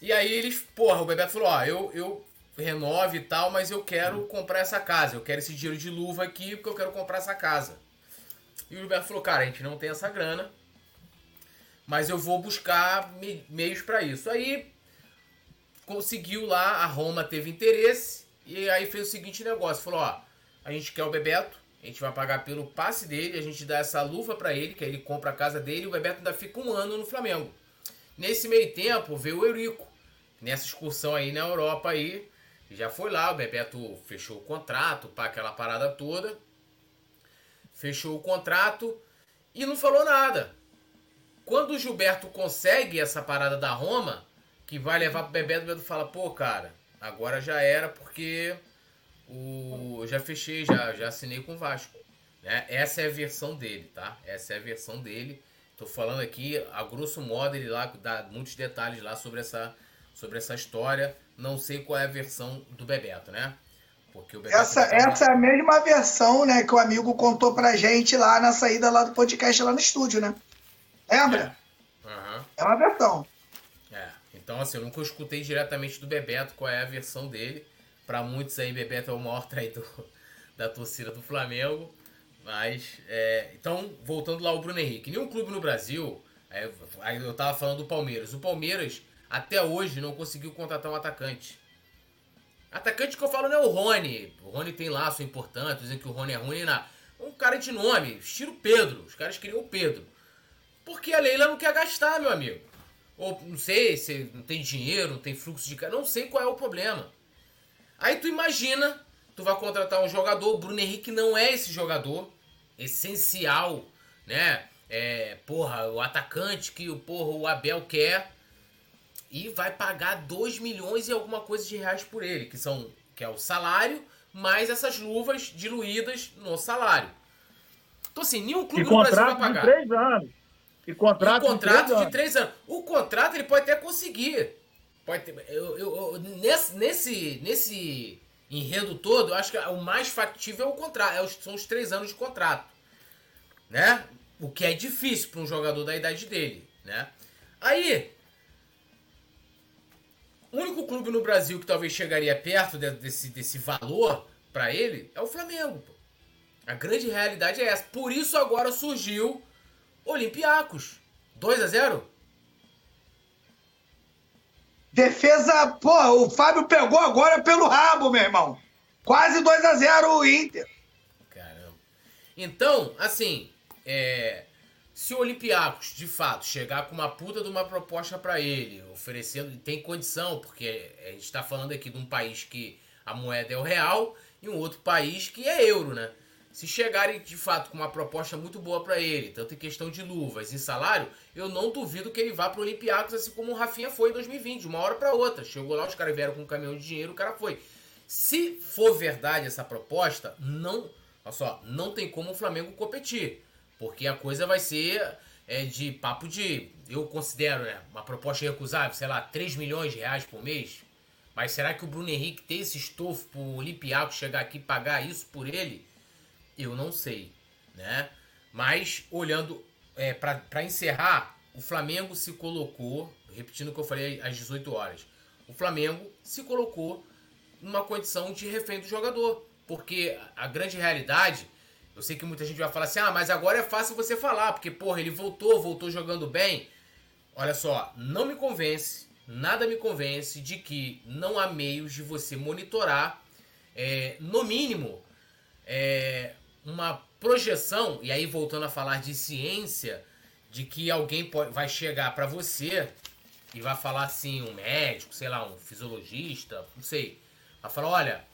E aí eles, porra, o Bebeto falou: ó, eu, eu renove e tal, mas eu quero comprar essa casa, eu quero esse dinheiro de luva aqui porque eu quero comprar essa casa. E o Gilberto falou: cara, a gente não tem essa grana mas eu vou buscar me meios para isso. Aí conseguiu lá, a Roma teve interesse e aí fez o seguinte negócio, falou, ó, a gente quer o Bebeto, a gente vai pagar pelo passe dele, a gente dá essa luva para ele, que aí ele compra a casa dele e o Bebeto ainda fica um ano no Flamengo. Nesse meio tempo veio o Eurico, nessa excursão aí na Europa aí, já foi lá, o Bebeto fechou o contrato para aquela parada toda, fechou o contrato e não falou nada. Quando o Gilberto consegue essa parada da Roma, que vai levar pro Bebeto, o Bebeto fala, pô, cara, agora já era porque o já fechei, já, já assinei com o Vasco. Né? Essa é a versão dele, tá? Essa é a versão dele. Tô falando aqui, a grosso modo, ele lá dá muitos detalhes lá sobre essa, sobre essa história. Não sei qual é a versão do Bebeto, né? Porque o Bebeto essa, essa é a mesma versão, né, que o amigo contou pra gente lá na saída lá do podcast lá no estúdio, né? Lembra? É. Uhum. é uma versão. Então, assim, eu nunca escutei diretamente do Bebeto qual é a versão dele. Para muitos aí, Bebeto é o maior traidor da torcida do Flamengo. Mas, é... então, voltando lá ao Bruno Henrique. Nenhum clube no Brasil, é, aí eu tava falando do Palmeiras. O Palmeiras, até hoje, não conseguiu contratar um atacante. Atacante que eu falo não é o Rony. O Rony tem lá sua importância, dizem que o Rony é ruim. Não. Um cara de nome, estilo Pedro. Os caras queriam o Pedro. Porque a Leila não quer gastar, meu amigo. Ou não sei se não tem dinheiro, não tem fluxo de caixa. Não sei qual é o problema. Aí tu imagina, tu vai contratar um jogador, o Bruno Henrique não é esse jogador essencial, né? É, porra, o atacante que o porra, o Abel quer e vai pagar 2 milhões e alguma coisa de reais por ele, que são que é o salário mais essas luvas diluídas no salário. Então assim, nenhum clube e no Brasil vai pagar. De três anos. E contrato, e contrato de, três de três anos. O contrato ele pode até conseguir. Pode ter, eu, eu, eu, nesse, nesse, nesse enredo todo, eu acho que o mais factível é o contrato. É são os três anos de contrato. Né? O que é difícil para um jogador da idade dele. Né? Aí, o único clube no Brasil que talvez chegaria perto desse, desse valor para ele é o Flamengo. Pô. A grande realidade é essa. Por isso agora surgiu Olympiacos. 2 a 0 Defesa, pô, o Fábio pegou agora pelo rabo, meu irmão. Quase 2 a 0 o Inter. Caramba. Então, assim, é, se o Olympiacos, de fato, chegar com uma puta de uma proposta para ele, oferecendo, tem condição, porque a gente tá falando aqui de um país que a moeda é o real e um outro país que é euro, né? Se chegarem de fato com uma proposta muito boa para ele, tanto em questão de luvas e salário, eu não duvido que ele vá para o Olympiacos, assim como o Rafinha foi em 2020, de uma hora para outra. Chegou lá, os caras vieram com um caminhão de dinheiro, o cara foi. Se for verdade essa proposta, não, olha só, não tem como o Flamengo competir, porque a coisa vai ser é, de papo de, eu considero, né, uma proposta recusável, sei lá, 3 milhões de reais por mês. Mas será que o Bruno Henrique tem esse estofo pro Olympiacos chegar aqui e pagar isso por ele? Eu não sei, né? Mas olhando é, para encerrar, o Flamengo se colocou, repetindo o que eu falei às 18 horas, o Flamengo se colocou numa condição de refém do jogador. Porque a grande realidade, eu sei que muita gente vai falar assim, ah, mas agora é fácil você falar, porque, porra, ele voltou, voltou jogando bem. Olha só, não me convence, nada me convence de que não há meios de você monitorar, é, no mínimo, é, uma projeção, e aí voltando a falar de ciência, de que alguém pode, vai chegar para você e vai falar assim, um médico, sei lá, um fisiologista, não sei, vai falar, olha,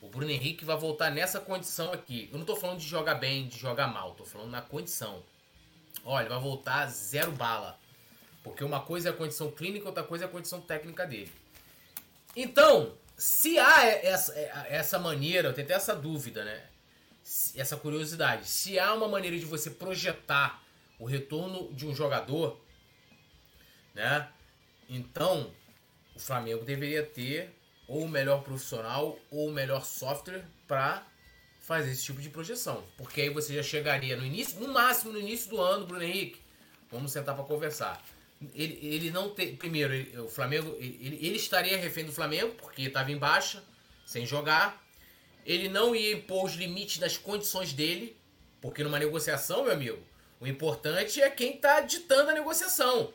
o Bruno Henrique vai voltar nessa condição aqui. Eu não tô falando de jogar bem, de jogar mal, tô falando na condição. Olha, vai voltar zero bala. Porque uma coisa é a condição clínica, outra coisa é a condição técnica dele. Então, se há essa, essa maneira, eu tenho até essa dúvida, né? Essa curiosidade. Se há uma maneira de você projetar o retorno de um jogador, né? Então, o Flamengo deveria ter ou o melhor profissional ou o melhor software para fazer esse tipo de projeção. Porque aí você já chegaria no início, no máximo no início do ano, Bruno Henrique. Vamos sentar para conversar. Ele, ele não tem. Primeiro, ele, o Flamengo. Ele, ele estaria refém do Flamengo, porque estava em baixa, sem jogar. Ele não ia impor os limites das condições dele, porque numa negociação, meu amigo, o importante é quem está ditando a negociação.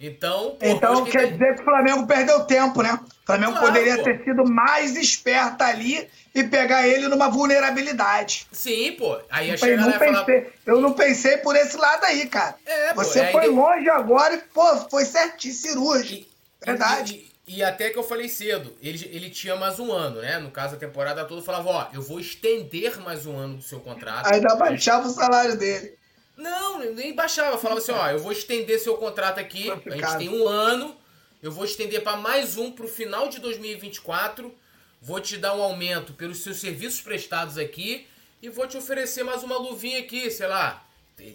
Então, pô, então quer dizer que o Flamengo perdeu tempo, né? O Flamengo claro, poderia pô. ter sido mais esperto ali e pegar ele numa vulnerabilidade. Sim, pô. Aí ia chegar não pensei, falar... Eu não pensei por esse lado aí, cara. É, pô, Você foi longe agora e, pô, foi certinho, cirúrgico. E, Verdade. E, e, até que eu falei cedo, ele, ele tinha mais um ano, né? No caso, a temporada toda, falava, ó, eu vou estender mais um ano do seu contrato. Ainda baixava o salário dele. Não, nem baixava. Falava assim, ó, eu vou estender seu contrato aqui. A gente tem um ano. Eu vou estender para mais um para o final de 2024. Vou te dar um aumento pelos seus serviços prestados aqui. E vou te oferecer mais uma luvinha aqui, sei lá.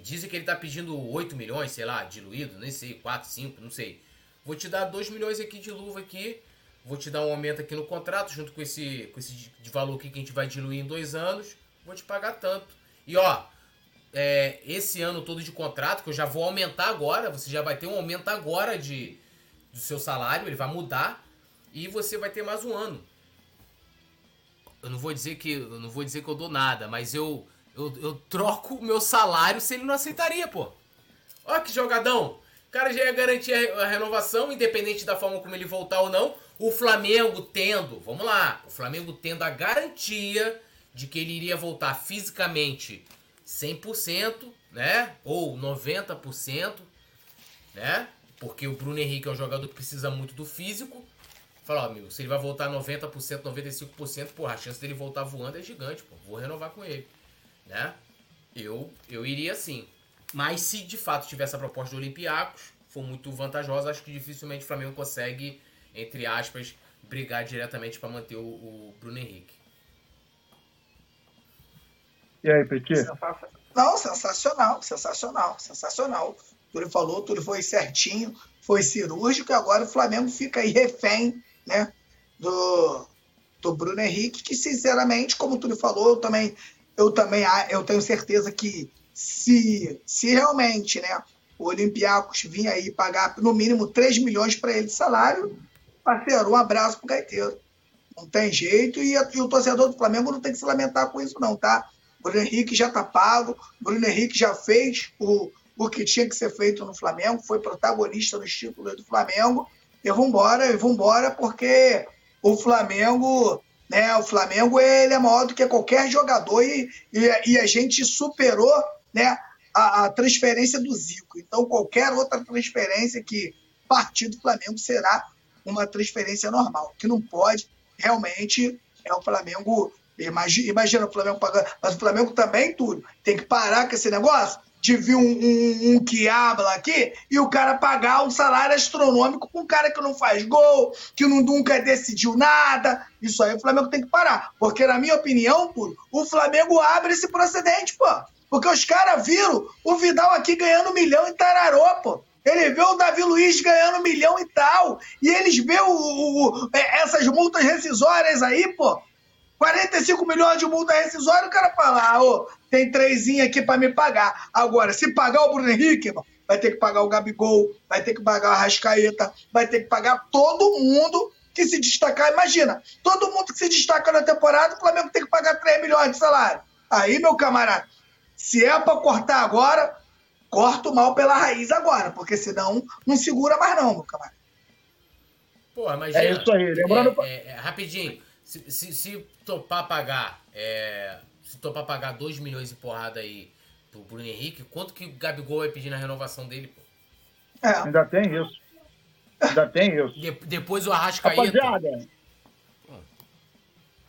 Dizem que ele tá pedindo 8 milhões, sei lá, diluído, nem sei, 4, 5, não sei. Vou te dar 2 milhões aqui de luva aqui. Vou te dar um aumento aqui no contrato, junto com esse, com esse de valor aqui que a gente vai diluir em dois anos. Vou te pagar tanto. E ó, é, esse ano todo de contrato, que eu já vou aumentar agora, você já vai ter um aumento agora de, do seu salário, ele vai mudar e você vai ter mais um ano. Eu não vou dizer que eu não vou dizer que eu dou nada, mas eu eu, eu troco o meu salário se ele não aceitaria, pô. Olha que jogadão. O cara já ia garantir a renovação, independente da forma como ele voltar ou não. O Flamengo tendo, vamos lá, o Flamengo tendo a garantia de que ele iria voltar fisicamente 100%, né? Ou 90%, né? Porque o Bruno Henrique é um jogador que precisa muito do físico. Fala, ó, amigo, se ele vai voltar 90%, 95%, porra, a chance dele voltar voando é gigante, pô. Vou renovar com ele, né? Eu, eu iria sim. Mas se de fato tiver essa proposta do Olympiacos, for muito vantajosa, acho que dificilmente o Flamengo consegue, entre aspas, brigar diretamente para manter o, o Bruno Henrique. E aí, Petit? Não, sensacional, sensacional, sensacional. Tudo falou, tudo foi certinho, foi cirúrgico, e agora o Flamengo fica aí refém, né, do, do Bruno Henrique, que sinceramente, como tu falou, eu também, eu também eu tenho certeza que se, se realmente, né, o Olympiacos vir aí pagar no mínimo 3 milhões para ele de salário, parceiro, um abraço pro Gaiteiro. Não tem jeito, e, e o torcedor do Flamengo não tem que se lamentar com isso não, tá? Bruno Henrique já está pago, Bruno Henrique já fez o, o que tinha que ser feito no Flamengo, foi protagonista dos títulos do Flamengo. E vambora, e vambora, porque o Flamengo, né? O Flamengo ele é maior do que qualquer jogador e, e, e a gente superou né, a, a, transferência do Zico. Então, qualquer outra transferência que partir do Flamengo será uma transferência normal. que não pode realmente é o Flamengo Imagina, imagina o Flamengo pagando. Mas o Flamengo também, tudo. Tem que parar com esse negócio de vir um, um, um Quiabla aqui e o cara pagar um salário astronômico com um cara que não faz gol, que não, nunca decidiu nada. Isso aí o Flamengo tem que parar. Porque, na minha opinião, o Flamengo abre esse procedente, pô. Porque os caras viram o Vidal aqui ganhando um milhão em Tararô, pô. Ele vê o Davi Luiz ganhando um milhão e tal. E eles vê o, o, o, é, essas multas rescisórias aí, pô. 45 milhões de multa rescisória, o cara fala, ah, ô, tem trezinho aqui para me pagar. Agora, se pagar o Bruno Henrique, vai ter que pagar o Gabigol, vai ter que pagar o Arrascaeta, vai ter que pagar todo mundo que se destacar. Imagina, todo mundo que se destaca na temporada, o Flamengo tem que pagar 3 milhões de salário. Aí, meu camarada, se é para cortar agora, corta o mal pela raiz agora, porque senão não segura mais não, meu camarada. Porra, mas É isso aí, lembrando- é, é, é, rapidinho, se, se, se topar pagar, é, se topar pagar 2 milhões e porrada aí pro Bruno Henrique, quanto que o Gabigol vai pedir na renovação dele, pô? É. Ainda tem isso. Ainda tem isso. De- depois o Arrascaeta. Rapaziada.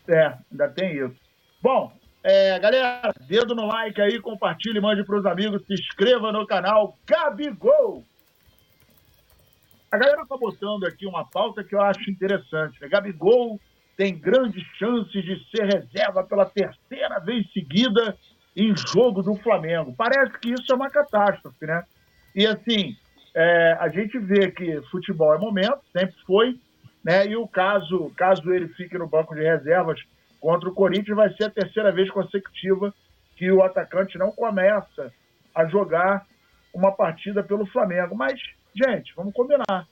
É, ainda tem isso. Bom, é, galera, dedo no like aí, compartilhe, mande pros amigos, se inscreva no canal Gabigol. A galera tá botando aqui uma pauta que eu acho interessante. Né? Gabigol tem grandes chances de ser reserva pela terceira vez seguida em jogo do Flamengo. Parece que isso é uma catástrofe, né? E assim, é, a gente vê que futebol é momento, sempre foi, né? E o caso, caso ele fique no banco de reservas contra o Corinthians, vai ser a terceira vez consecutiva que o atacante não começa a jogar uma partida pelo Flamengo. Mas, gente, vamos combinar.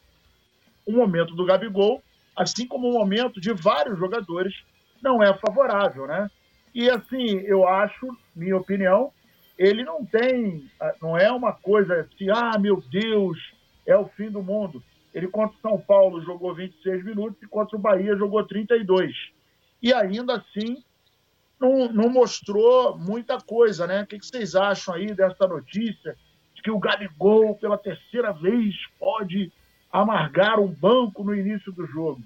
O momento do Gabigol, assim como o momento de vários jogadores, não é favorável, né? E assim, eu acho, minha opinião, ele não tem, ah, não é uma coisa assim, ah, meu Deus, é o fim do mundo. Ele contra o São Paulo jogou 26 minutos e contra o Bahia jogou 32. E ainda assim não, não mostrou muita coisa, né? O que vocês acham aí dessa notícia de que o Gabigol, pela terceira vez, pode amargar um banco no início do jogo?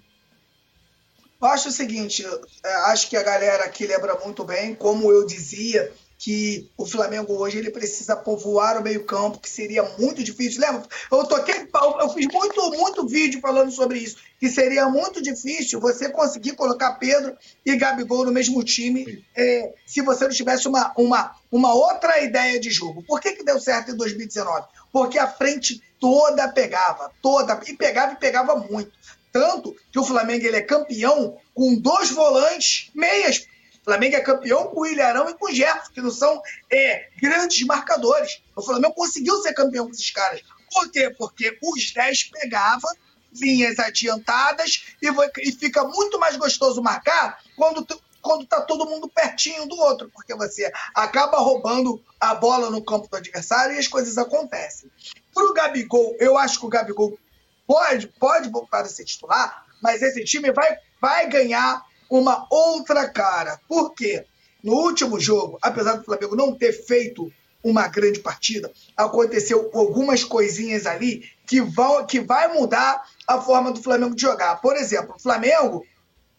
Eu acho o seguinte, é, acho que a galera aqui lembra muito bem, como eu dizia, que o Flamengo hoje ele precisa povoar o meio-campo, que seria muito difícil. Lembra? Eu toquei, eu fiz muito, muito vídeo falando sobre isso, que seria muito difícil você conseguir colocar Pedro e Gabigol no mesmo time é, se você não tivesse uma, uma, uma outra ideia de jogo. Por que, que deu certo em 2019? Porque a frente toda pegava, toda, e pegava e pegava muito. Tanto que o Flamengo ele é campeão com dois volantes meias. Flamengo é campeão com o Ilharão e com o Gerson, que não são é, grandes marcadores. O Flamengo conseguiu ser campeão com esses caras. Por quê? Porque os 10 pegavam linhas adiantadas e, e fica muito mais gostoso marcar quando, quando tá todo mundo pertinho do outro, porque você acaba roubando a bola no campo do adversário e as coisas acontecem. Pro Gabigol, eu acho que o Gabigol pode, pode voltar a ser titular, mas esse time vai, vai ganhar uma outra cara. Por quê? No último jogo, apesar do Flamengo não ter feito uma grande partida, aconteceu algumas coisinhas ali que vão que vai mudar a forma do Flamengo de jogar. Por exemplo, o Flamengo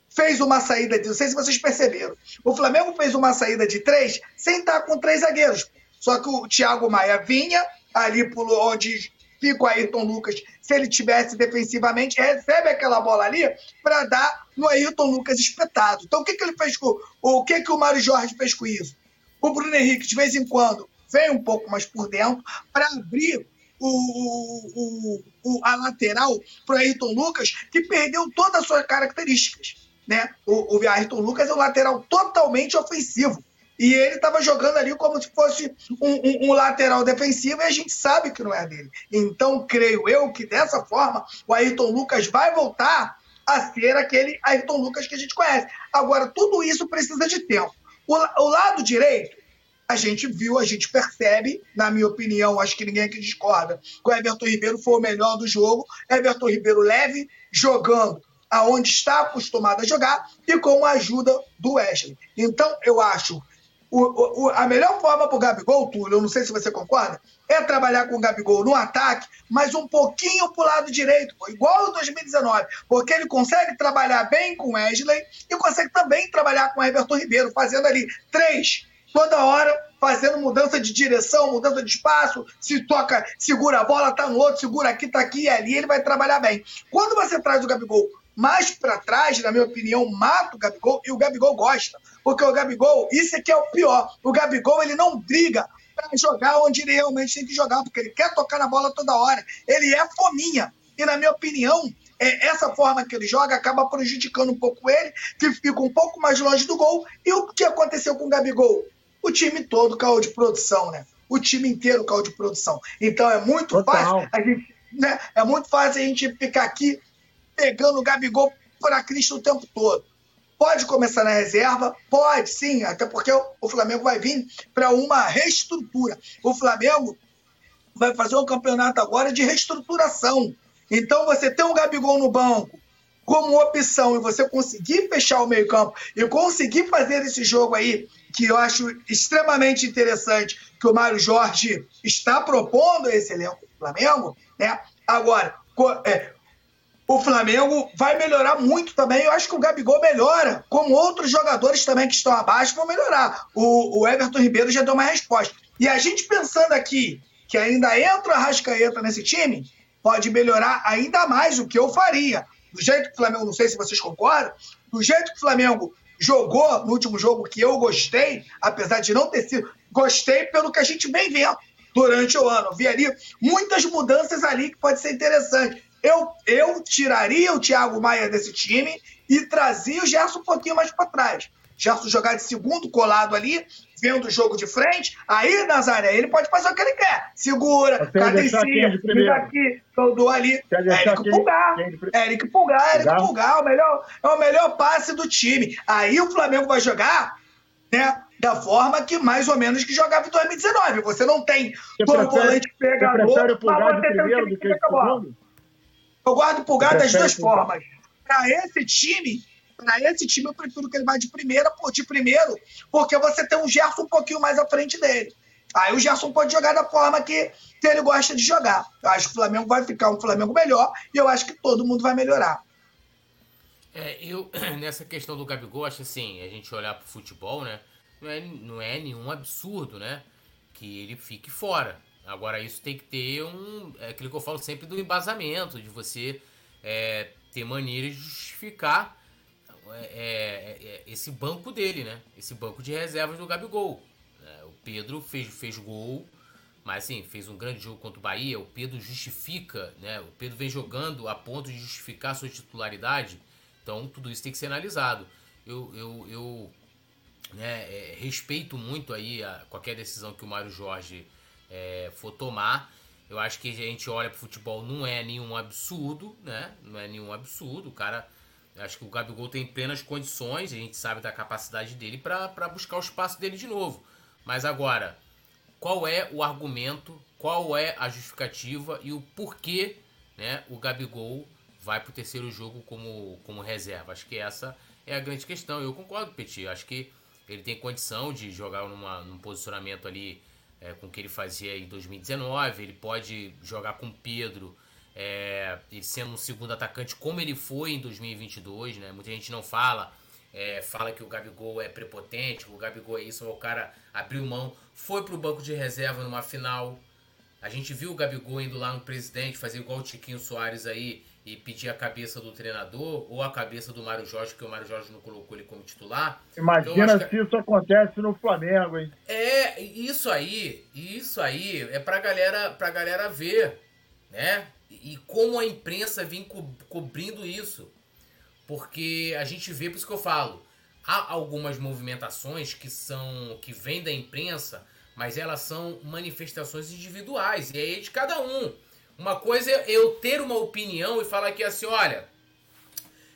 fez uma saída de. Não sei se vocês perceberam. O Flamengo fez uma saída de três sem estar com três zagueiros. Só que o Thiago Maia vinha ali por onde fica o Ayrton Lucas. Se ele tivesse defensivamente, recebe aquela bola ali para dar no Ayrton Lucas espetado. Então o que, que ele fez com. O que, que o Mário Jorge fez com isso? O Bruno Henrique, de vez em quando, vem um pouco mais por dentro para abrir o, o, o- a lateral para o Ayrton Lucas, que perdeu todas as suas características. Né? O, o Ayrton Lucas é um lateral totalmente ofensivo. E ele estava jogando ali como se fosse um, um- um lateral defensivo e a gente sabe que não é dele. Então, creio eu que dessa forma o Ayrton Lucas vai voltar a ser aquele Ayrton Lucas que a gente conhece. Agora, tudo isso precisa de tempo. O, o lado direito, a gente viu, a gente percebe, na minha opinião, acho que ninguém aqui discorda, que o Everton Ribeiro foi o melhor do jogo. Everton Ribeiro leve, jogando aonde está acostumado a jogar e com a ajuda do Wesley. Então, eu acho o- o- a melhor forma para o Gabigol, Túlio, eu não sei se você concorda, é trabalhar com o Gabigol no ataque, mas um pouquinho para o lado direito, igual em 2019, porque ele consegue trabalhar bem com o Wesley e consegue também trabalhar com o Everton Ribeiro, fazendo ali três, toda hora, fazendo mudança de direção, mudança de espaço, se toca, segura a bola, tá no outro, segura aqui, tá aqui e ali, ele vai trabalhar bem. Quando você traz o Gabigol mais para trás, na minha opinião, mata o Gabigol e o Gabigol gosta. Porque o Gabigol, isso é que é o pior. O Gabigol, ele não briga para jogar onde ele realmente tem que jogar, porque ele quer tocar na bola toda hora. Ele é fominha. E, na minha opinião, é, essa forma que ele joga acaba prejudicando um pouco ele, que fica um pouco mais longe do gol. E o que aconteceu com o Gabigol? O time todo caiu de produção, né? O time inteiro caiu de produção. Então é muito Total. fácil a gente, né? É muito fácil a gente ficar aqui pegando o Gabigol por a Cristo o tempo todo. Pode começar na reserva? Pode, sim, até porque o Flamengo vai vir para uma reestrutura. O Flamengo vai fazer um campeonato agora de reestruturação. Então, você tem um Gabigol no banco como opção e você conseguir fechar o meio-campo e conseguir fazer esse jogo aí, que eu acho extremamente interessante, que o Mário Jorge está propondo esse elenco do Flamengo, né? Agora, é, o Flamengo vai melhorar muito também. Eu acho que o Gabigol melhora, como outros jogadores também que estão abaixo vão melhorar. O, o Everton Ribeiro já deu uma resposta. E a gente pensando aqui que ainda entra a Rascaeta nesse time, pode melhorar ainda mais o que eu faria. Do jeito que o Flamengo, não sei se vocês concordam, do jeito que o Flamengo jogou no último jogo, que eu gostei, apesar de não ter sido, gostei pelo que a gente vem vendo durante o ano. Vi ali muitas mudanças ali que pode ser interessante. Eu, eu tiraria o Thiago Maia desse time e trazia o Gerson um pouquinho mais para trás. Gerson jogar de segundo colado ali, vendo o jogo de frente, aí, Nazaré, ele pode fazer o que ele quer. Segura, cadencia, fica aqui, todo ali. Eric Pulgar. Eric Pulgar, Eric Pulgar, o melhor, é o melhor passe do time. Aí o Flamengo vai jogar, né? Da forma que mais ou menos que jogava em 2019. Você não tem todo volante pegador, você tem um time que fica bola. Eu guardo o Pulgar das duas formas. Para esse time, para esse time eu prefiro que ele vá de primeira, de primeiro, porque você tem um Gerson um pouquinho mais à frente dele. Aí o Gerson pode jogar da forma que, que ele gosta de jogar. Eu acho que o Flamengo vai ficar um Flamengo melhor e eu acho que todo mundo vai melhorar. É, eu, nessa questão do Gabigol, acho assim, a gente olhar pro futebol, né? Não é, não é nenhum absurdo, né? Que ele fique fora. Agora, isso tem que ter um. É aquilo que eu falo sempre do embasamento, de você é, ter maneira de justificar é, é, é, esse banco dele, né? Esse banco de reservas do Gabigol. É, o Pedro fez, fez gol, mas assim, fez um grande jogo contra o Bahia. O Pedro justifica, né? O Pedro vem jogando a ponto de justificar sua titularidade. Então, tudo isso tem que ser analisado. Eu, eu, eu né, respeito muito aí a, qualquer decisão que o Mário Jorge é, for tomar. Eu acho que a gente olha pro futebol, não é nenhum absurdo, né? Não é nenhum absurdo. O cara. Acho que o Gabigol tem plenas condições, a gente sabe da capacidade dele para buscar o espaço dele de novo. Mas agora, qual é o argumento, qual é a justificativa e o porquê né, o Gabigol vai pro terceiro jogo como, como reserva? Acho que essa é a grande questão. Eu concordo, Petit. Acho que ele tem condição de jogar numa, num posicionamento ali é, com o que ele fazia em 2019. Ele pode jogar com Pedro, é, ele sendo um segundo atacante, como ele foi em 2022. Né? Muita gente não fala, é, fala que o Gabigol é prepotente, o Gabigol é isso, o cara abriu mão, foi para o banco de reserva numa final. A gente viu o Gabigol indo lá no presidente, fazer igual o Tiquinho Soares aí, e pedir a cabeça do treinador ou a cabeça do Mário Jorge, porque o Mário Jorge não colocou ele como titular. Imagina então, se isso acontece no Flamengo, hein? É, isso aí, isso aí é pra galera, pra galera ver, né? E como a imprensa vem co cobrindo isso. Porque a gente vê, por isso que eu falo, há algumas movimentações que são que vêm da imprensa, mas elas são manifestações individuais, e aí é de cada um. Uma coisa é eu ter uma opinião e falar aqui assim, olha,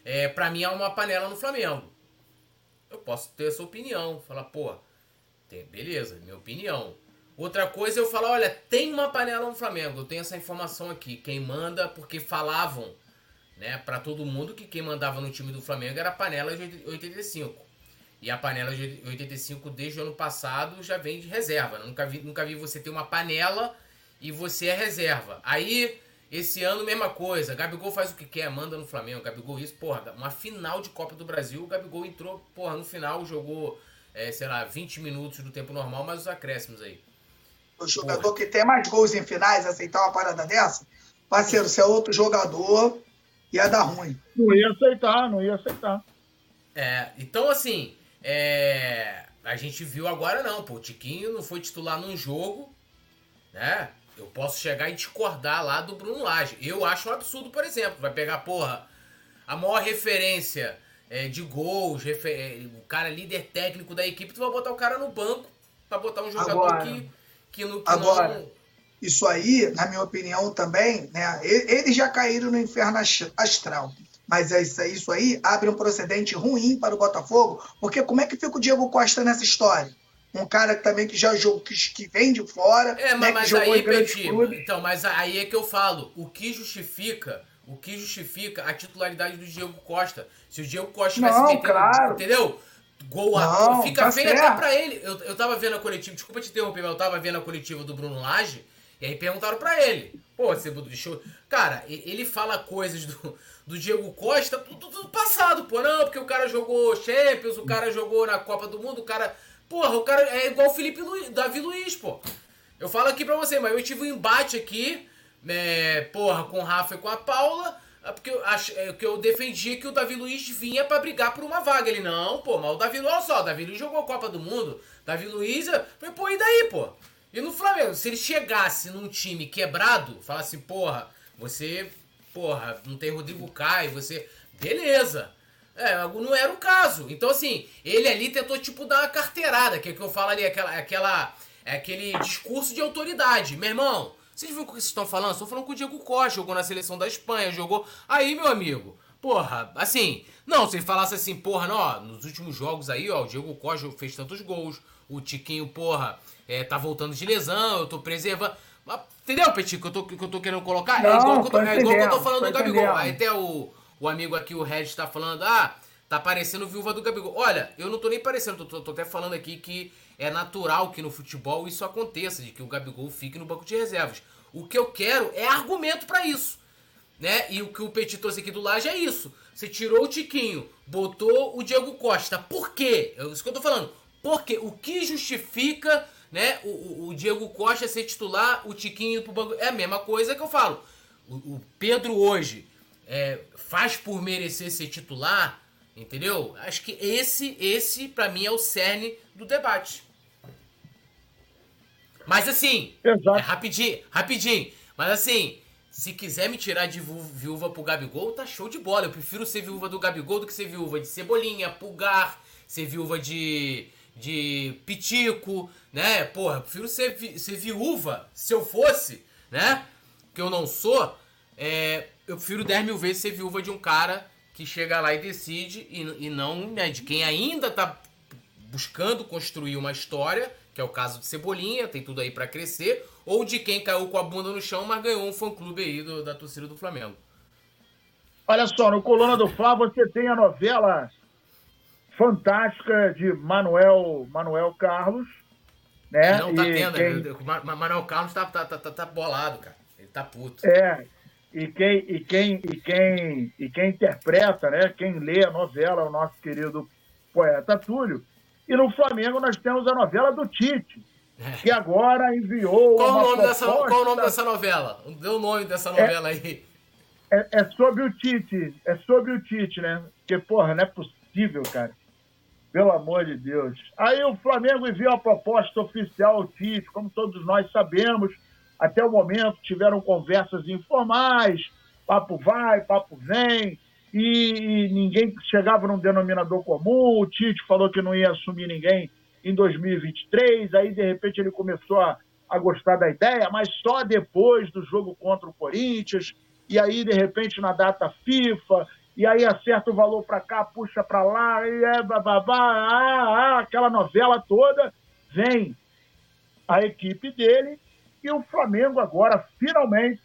é, pra mim há uma panela no Flamengo. Eu posso ter essa opinião, falar, pô, tem, beleza, minha opinião. Outra coisa é eu falar, olha, tem uma panela no Flamengo, eu tenho essa informação aqui. Quem manda, porque falavam, né, para todo mundo que quem mandava no time do Flamengo era a panela de 85. E a panela de 85 desde o ano passado já vem de reserva. Nunca vi, nunca vi você ter uma panela e você é reserva. Aí, esse ano, mesma coisa. Gabigol faz o que quer, manda no Flamengo. Gabigol isso, porra, uma final de Copa do Brasil. O Gabigol entrou, porra, no final jogou, é, sei lá, 20 minutos do tempo normal, mas os acréscimos aí. O jogador porra. que tem mais gols em finais aceitar uma parada dessa, parceiro, se é outro jogador, ia dar ruim. Não ia aceitar, não ia aceitar. É, então assim, é, a gente viu agora não, pô, o Tiquinho não foi titular num jogo, né? Eu posso chegar e discordar lá do Bruno Lage. Eu acho um absurdo, por exemplo. Vai pegar, porra, a maior referência é, de gols, refer... É, o cara líder técnico da equipe, tu vai botar o cara no banco pra botar um jogador agora, que, que, no, que agora, não... Isso aí, na minha opinião também, né? Eles já caíram no inferno astral. Mas é isso, isso aí abre um procedente ruim para o Botafogo, porque como é que fica o Diego Costa nessa história? Um cara também que já jogou, que, que vem de fora. É, mas, né, mas aí, Petit, então, mas aí é que eu falo, o que justifica, o que justifica a titularidade do Diego Costa? Se o Diego Costa tivesse Não, claro. entendeu? Gol Não, fica tá feio certo. até pra ele. Eu, eu tava vendo a coletiva, desculpa te interromper, mas eu tava vendo a coletiva do Bruno Lage, e aí perguntaram pra ele. Pô, você deixou. Cara, ele fala coisas do, do Diego Costa tudo passado, pô. Não, porque o cara jogou Champions, o cara jogou na Copa do Mundo, o cara. Porra, o cara é igual o Felipe Luiz, Davi Luiz, pô. Eu falo aqui pra você, mas eu tive um embate aqui, né, porra, com o Rafa e com a Paula, é porque eu, ach, é, que eu defendia que o Davi Luiz vinha pra brigar por uma vaga. Ele, não, pô, mas o Davi Luiz, olha só, o Davi Luiz jogou a Copa do Mundo, Davi Luiz, falei, pô, e daí, pô? E no Flamengo, se ele chegasse num time quebrado, falasse, porra, você, porra, não tem Rodrigo Caio, você, beleza. É, não era o caso. Então, assim, ele ali tentou, tipo, dar uma carteirada, que é o que eu falo ali, aquela, aquela, é aquele discurso de autoridade. Meu irmão, vocês viram o que vocês estão falando? Estou falando com o Diego Costa, jogou na seleção da Espanha, jogou. Aí, meu amigo, porra, assim, não, se ele falasse assim, porra, não, ó, nos últimos jogos aí, ó, o Diego Costa fez tantos gols, o Tiquinho, porra, é, tá voltando de lesão, eu tô preservando. Mas, Entendeu, Petit, que eu tô, que eu tô querendo colocar? é, Não, igual que eu tô, tô é igual que eu tô entendendo, falando do Gabigol. Aí até o, o amigo aqui, o Regis, tá falando, ah, tá parecendo viúva do Gabigol. Olha, eu não tô nem parecendo, tô, tô- tô até falando aqui que é natural que no futebol isso aconteça, de que o Gabigol fique no banco de reservas. O que eu quero é argumento pra isso. Né? E o que o Petit trouxe aqui do Laje é isso. Você tirou o Tiquinho, botou o Diego Costa. Por quê? É isso que eu tô falando. Porque o que justifica né, o, o- o Diego Costa ser titular, o Tiquinho pro banco. É a mesma coisa que eu falo. O, o Pedro hoje é, faz por merecer ser titular, entendeu? Acho que esse, esse para mim, é o cerne do debate. Mas assim, Exato. é rapidinho, rapidinho. Mas assim, se quiser me tirar de viúva pro Gabigol, tá show de bola. Eu prefiro ser viúva do Gabigol do que ser viúva de Cebolinha, Pulgar, ser viúva de, de Pitico, né? Porra, eu prefiro ser, vi- ser viúva, se eu fosse, né? Que eu não sou, é, eu prefiro 10 mil vezes ser viúva de um cara que chega lá e decide e, e não né, de quem ainda tá buscando construir uma história, que é o caso de Cebolinha, tem tudo aí pra crescer, ou de quem caiu com a bunda no chão, mas ganhou um fã-clube aí do- da torcida do Flamengo. Olha só, no Coluna do Fla você tem a novela fantástica de Manuel, Manuel Carlos, né? Não tá E tendo, quem- né? Manuel Carlos tá, tá, tá, tá, tá bolado, cara. Ele tá puto. É, e quem, e quem, e quem, e quem interpreta, né? Quem lê a novela é o nosso querido poeta Túlio. E no Flamengo nós temos a novela do Tite, que agora enviou Qual o, nome dessa, qual o nome dessa novela? Dê o nome dessa novela aí. É, é sobre o Tite, é sobre o Tite, né? Porque, porra, não é possível, cara. Pelo amor de Deus. Aí o Flamengo enviou a proposta oficial ao Tite, como todos nós sabemos. Até o momento tiveram conversas informais, papo vai, papo vem, e, e ninguém chegava num denominador comum. O Tite falou que não ia assumir ninguém em 2023, aí de repente ele começou a, a gostar da ideia, mas só depois do jogo contra o Corinthians, e aí de repente na data FIFA, e aí acerta o valor para cá, puxa para lá, e é bababá, ah, ah, aquela novela toda, vem a equipe dele e o Flamengo agora finalmente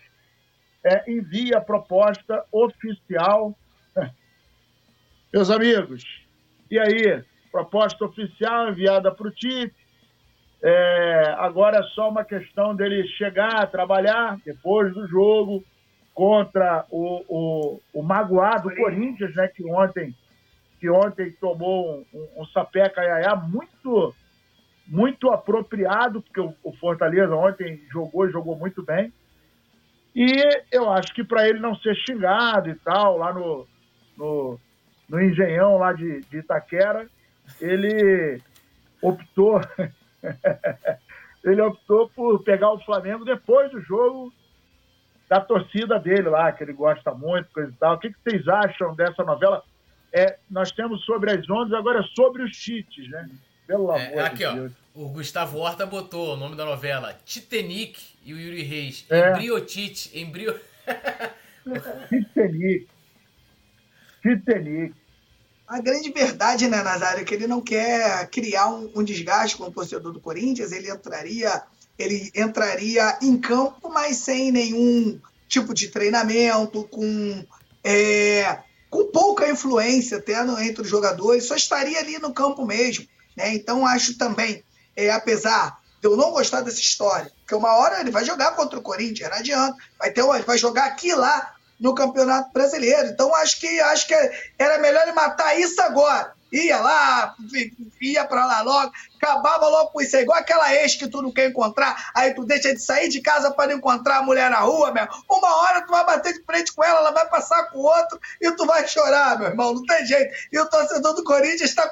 é, envia a proposta oficial. Meus amigos, e aí? Proposta oficial enviada para o Tite. É, agora é só uma questão dele chegar, trabalhar depois do jogo contra o, o, o magoado Corinthians, né, que ontem, que ontem tomou um, um, um sapé caiaiá muito, muito apropriado, porque o, Fortaleza ontem jogou e jogou muito bem. E eu acho que para ele não ser xingado e tal, lá no, no, no Engenhão lá de, de Itaquera, ele optou ele optou por pegar o Flamengo depois do jogo da torcida dele lá, que ele gosta muito, coisa e tal. O que, que vocês acham dessa novela? É, nós temos sobre as ondas, agora é sobre os cheats, né? Pelo amor É, aqui, de ó. Deus. O Gustavo Horta botou o nome da novela Titanic e o Yuri Reis. É. Embriotite. Embrio. Titanic. Titanic. A grande verdade, né, Nazário, é que ele não quer criar um, um, desgaste com o torcedor do Corinthians. Ele entraria, ele entraria em campo, mas sem nenhum tipo de treinamento, com, é, com pouca influência até no, entre os jogadores, só estaria ali no campo mesmo. Né? Então, acho também, é, apesar de eu não gostar dessa história, porque uma hora ele vai jogar contra o Corinthians, não adianta, vai, ter, vai jogar aqui lá no Campeonato Brasileiro. Então acho que acho que era melhor ele matar isso agora. Ia lá, ia para lá logo, acabava logo com isso. É igual aquela ex que tu não quer encontrar, aí tu deixa de sair de casa para encontrar a mulher na rua, meu. Uma hora tu vai bater de frente com ela, ela vai passar com o outro e tu vai chorar, meu irmão. Não tem jeito. E o torcedor do Corinthians está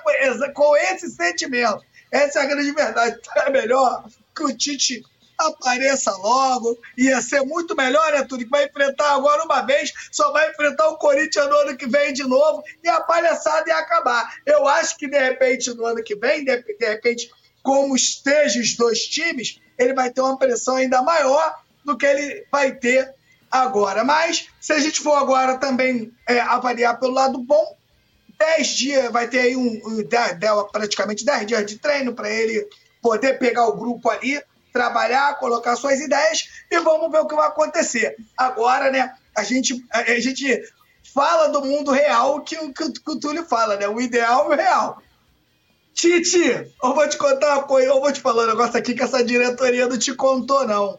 com, esse sentimento. Essa é a grande verdade. É melhor que o Tite apareça logo. Ia ser muito melhor, né, Tudo? Que vai enfrentar agora uma vez, só vai enfrentar o Corinthians no ano que vem de novo e a palhaçada ia acabar. Eu acho que, de repente, no ano que vem, de, de repente, como estejam os dois times, ele vai ter uma pressão ainda maior do que ele vai ter agora. Mas, se a gente for agora também é, avaliar pelo lado bom, 10 dias, vai ter aí um, um, praticamente 10 dias de treino para ele poder pegar o grupo ali trabalhar, colocar suas ideias e vamos ver o que vai acontecer. Agora, né, a gente, a, gente fala do mundo real que, que, que o Túlio fala, né? O ideal e o real. Titi, eu vou te contar uma coisa, eu vou te falar um negócio aqui que essa diretoria não te contou, não.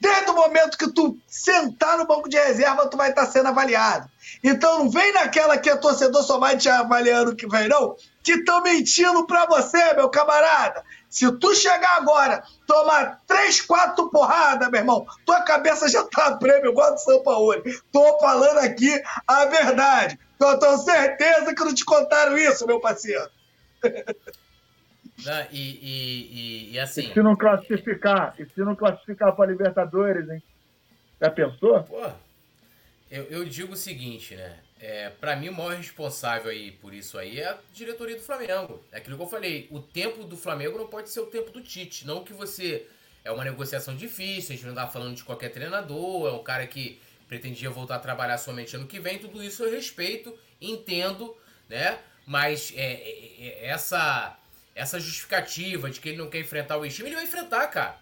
Desde o momento que tu sentar no banco de reserva, tu vai estar sendo avaliado. Então não vem naquela que a torcedor só vai te avaliando que vem, não. Que estão mentindo pra você, meu camarada. Se tu chegar agora, tomar três, quatro porradas, meu irmão, tua cabeça já tá prêmio, igual do São Paulo. Tô falando aqui a verdade. Eu tenho certeza que não te contaram isso, meu parceiro. Não, e, e, e, e, assim. E se não classificar? E se não classificar para Libertadores, hein? Já pensou? Pô, eu, eu digo o seguinte, né? É, para mim, o maior responsável aí por isso aí é a diretoria do Flamengo. É aquilo que eu falei. O tempo do Flamengo não pode ser o tempo do Tite. Não que você. É uma negociação difícil, a gente não tá falando de qualquer treinador, é um cara que pretendia voltar a trabalhar somente ano que vem. Tudo isso eu respeito, entendo, né? Mas é, é, é essa essa justificativa de que ele não quer enfrentar o ex-time, ele vai enfrentar, cara.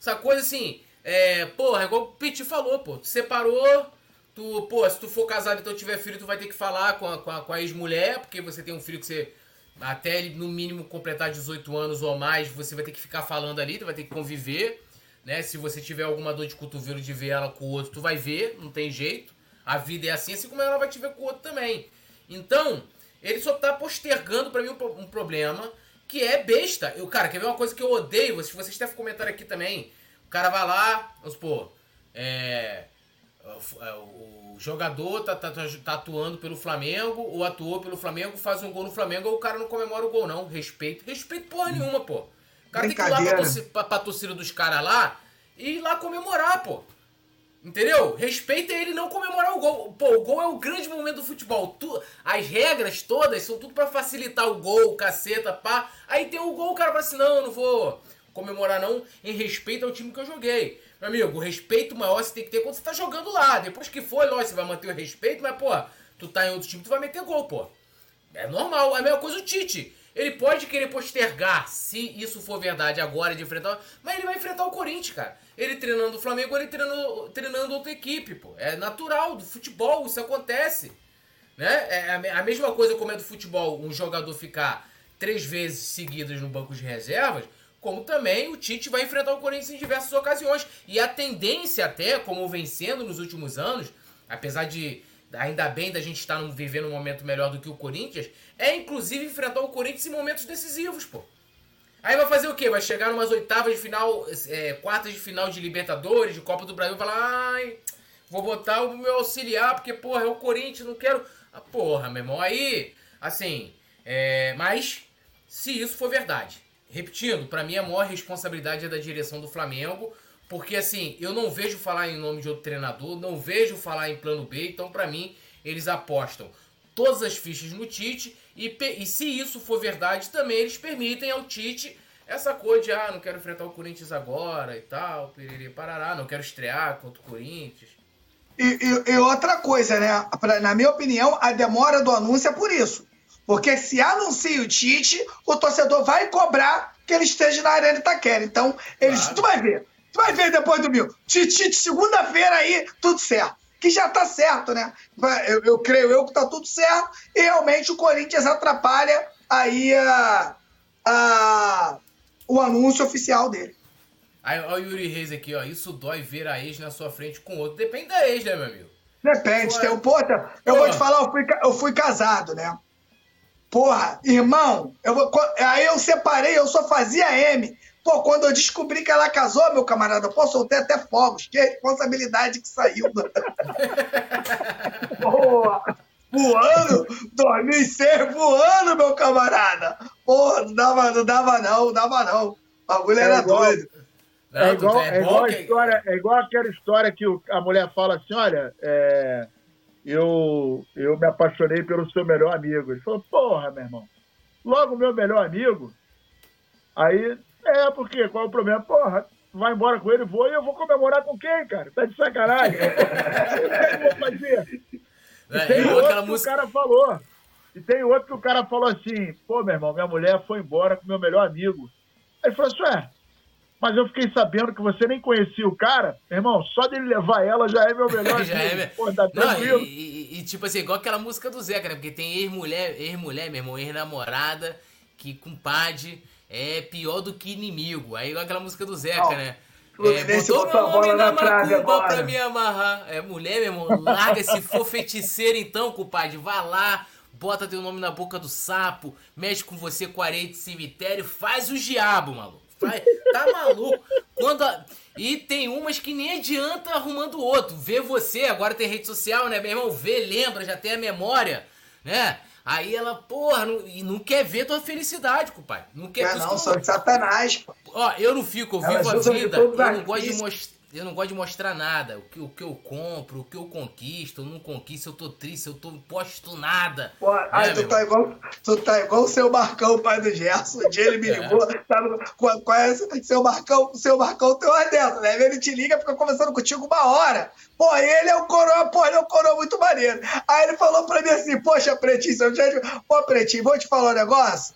Essa coisa assim, é, porra, é igual o Pete falou, pô. Tu separou, tu, pô, se tu for casado e então tiver filho, tu vai ter que falar com a, com a, com a ex-mulher, porque você tem um filho que você, até ele no mínimo completar 18 anos ou mais, você vai ter que ficar falando ali, tu vai ter que conviver, né? Se você tiver alguma dor de cotovelo de ver ela com o outro, tu vai ver, não tem jeito. A vida é assim, assim como ela vai te ver com o outro também. Então, ele só tá postergando para mim um, um problema que é besta. Eu, cara, quer ver uma coisa que eu odeio? Se vocês têm comentário aqui também. O cara vai lá, vamos supor, é, o jogador tá, tá, tá, atuando pelo Flamengo, ou atuou pelo Flamengo, faz um gol no Flamengo, ou o cara não comemora o gol, não. Respeito. Respeito porra nenhuma, pô. O cara tem que ir lá pra, torcida, pra, pra torcida dos caras lá e ir lá comemorar, pô. Entendeu? Respeita ele não comemorar o gol. Pô, o gol é o grande momento do futebol. Tu, as regras todas são tudo para facilitar o gol, caceta, pá. Aí tem o gol, o cara fala assim: não, eu não vou comemorar não, em respeito ao time que eu joguei. Meu amigo, o respeito maior você tem que ter quando você tá jogando lá. Depois que foi, lógico, você vai manter o respeito, mas, pô, tu tá em outro time, tu vai meter gol, pô. É normal. É a mesma coisa o Tite. Ele pode querer postergar, se isso for verdade agora, de enfrentar. Mas ele vai enfrentar o Corinthians, cara. Ele treinando o Flamengo, ele treinando, treinando outra equipe, pô. É natural, do futebol, isso acontece. Né? É a mesma coisa como é do futebol, um jogador ficar três vezes seguidas no banco de reservas, como também o Tite vai enfrentar o Corinthians em diversas ocasiões. E a tendência até, como vencendo nos últimos anos, apesar de ainda bem da gente estar vivendo um momento melhor do que o Corinthians, é inclusive enfrentar o Corinthians em momentos decisivos, pô. Aí vai fazer o quê? Vai chegar numas oitavas de final, é, quartas de final de Libertadores, de Copa do Brasil, e falar, ai, vou botar o meu auxiliar, porque, porra, é o Corinthians, não quero. Ah, porra, meu irmão, aí, assim, é, mas, se isso for verdade, repetindo, para mim a maior responsabilidade é da direção do Flamengo, porque assim, eu não vejo falar em nome de outro treinador, não vejo falar em plano B, então para mim eles apostam todas as fichas no Tite e, e se isso for verdade, também eles permitem ao Tite essa coisa de ah, não quero enfrentar o Corinthians agora e tal, piriri, parará, não quero estrear contra o Corinthians. e, e, e outra coisa, né? Pra, na minha opinião, a demora do anúncio é por isso. Porque se anuncia o Tite, o torcedor vai cobrar que ele esteja na Arena Itaquera. Então, eles, claro. tu vai ver. Tu vai ver depois do mil. Tite, segunda-feira aí, tudo certo. Que já tá certo, né? Eu, eu, creio eu que tá tudo certo. E realmente o Corinthians atrapalha aí a, a, o anúncio oficial dele. Aí, ó, o Yuri Reis aqui, ó. Isso dói ver a ex na sua frente com outro. Depende da ex, né, meu amigo? Depende. Tem um, porta, eu vou te falar, eu fui, eu fui casado, né? Porra, irmão, eu vou, aí eu separei, eu só fazia M. Pô, quando eu descobri que ela casou, meu camarada, pô, soltei até fogos. Que responsabilidade que saiu. Porra, voando, 2006 voando, meu camarada. Porra, não dava, não dava não, não dava não. O bagulho era é doido. É igual, é, igual a história, é igual aquela história que a mulher fala assim, olha, é, eu, eu me apaixonei pelo seu melhor amigo. Ele falou, porra, meu irmão, logo meu melhor amigo. Aí, é, porque qual é o problema? Porra, vai embora com ele, vou, e eu vou comemorar com quem, cara? Tá de sacanagem. eu vou fazer. E é, tem outro que música... o cara falou. E tem outro que o cara falou assim, pô, meu irmão, minha mulher foi embora com meu melhor amigo. Aí ele falou assim, ué, mas eu fiquei sabendo que você nem conhecia o cara, irmão, só dele levar ela já é meu melhor já amigo. É... Pô, tá tranquilo. Não, e, e, e, tipo assim, igual aquela música do Zeca, né? Porque tem ex-mulher, ex-mulher, meu irmão, ex-namorada, que compadre é pior do que inimigo. Aí igual aquela música do Zeca, né? É, botou meu nome na, na macumba pra me amarrar. É mulher, meu irmão, larga se for feiticeiro então, compadre, vá lá, bota teu nome na boca do sapo, mexe com você com areia de cemitério, faz o diabo, maluco. Vai, tá maluco? Quando a... E tem umas que nem adianta arrumando o outro. Vê você, agora tem rede social, né, meu irmão? Vê, lembra, já tem a memória, né? Aí ela, porra, não, e não quer ver tua felicidade, compadre. Não quer ver. Não, sou de satanás, pô. Ó, eu não fico, eu vivo a vida. Eu não gosto de mostrar eu não gosto de mostrar nada. O que, o que eu compro, o que eu conquisto, eu não conquisto, eu tô triste, eu tô posto nada. Pô, é, ai, tu, tá igual, tu tá igual o seu Marcão, pai do Gerson. Um dia ele me é. ligou, é. tá no, conhece seu Marcão, seu Marcão tem uma dessa, né? Ele te liga, fica conversando contigo uma hora. Pô, ele é um coroa, pô, ele é um coroa muito maneiro. Aí ele falou pra mim assim, poxa, Pretinho, eu já... pô, Pretinho, vou te falar um negócio?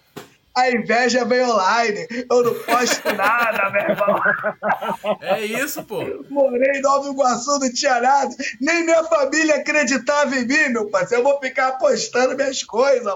A inveja vem online. Eu não posto nada, meu irmão. É isso, pô. Morei em Nova Iguaçu, não tinha nada. Nem minha família acreditava em mim, meu parceiro. Eu vou ficar apostando minhas coisas.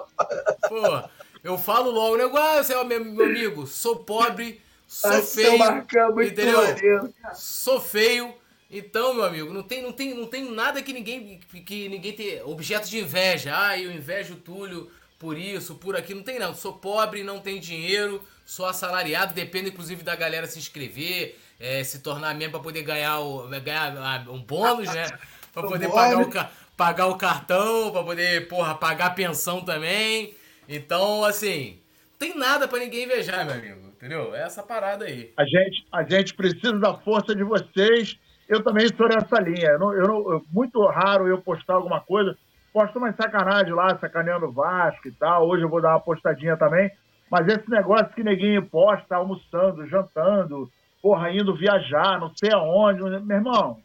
Pô, eu falo logo, né? Ah, você é meu, meu amigo, sou pobre, sou ah, feio. Marcão, muito entendeu? Maneiro, sou feio. Então, meu amigo, não tem, não tem, não tem nada que ninguém que ninguém tem objeto de inveja. Ah, eu invejo o Túlio por isso, por aqui. Não tem não. Sou pobre, não tenho dinheiro, sou assalariado, depende inclusive da galera se inscrever, é, se tornar membro para poder ganhar, o, ganhar ah, um bônus, né? Para poder pagar o, pagar o cartão, para poder, porra, pagar a pensão também. Então, assim, não tem nada para ninguém invejar, meu amigo. Entendeu? É essa parada aí. A gente, a gente precisa da força de vocês. Eu também estou nessa linha. Eu não, eu não, muito raro eu postar alguma coisa posto umas sacanagem lá, sacaneando o Vasco e tal. Hoje eu vou dar uma postadinha também. Mas esse negócio que neguinho posta, almoçando, jantando, porra, indo viajar, não sei aonde. Meu irmão,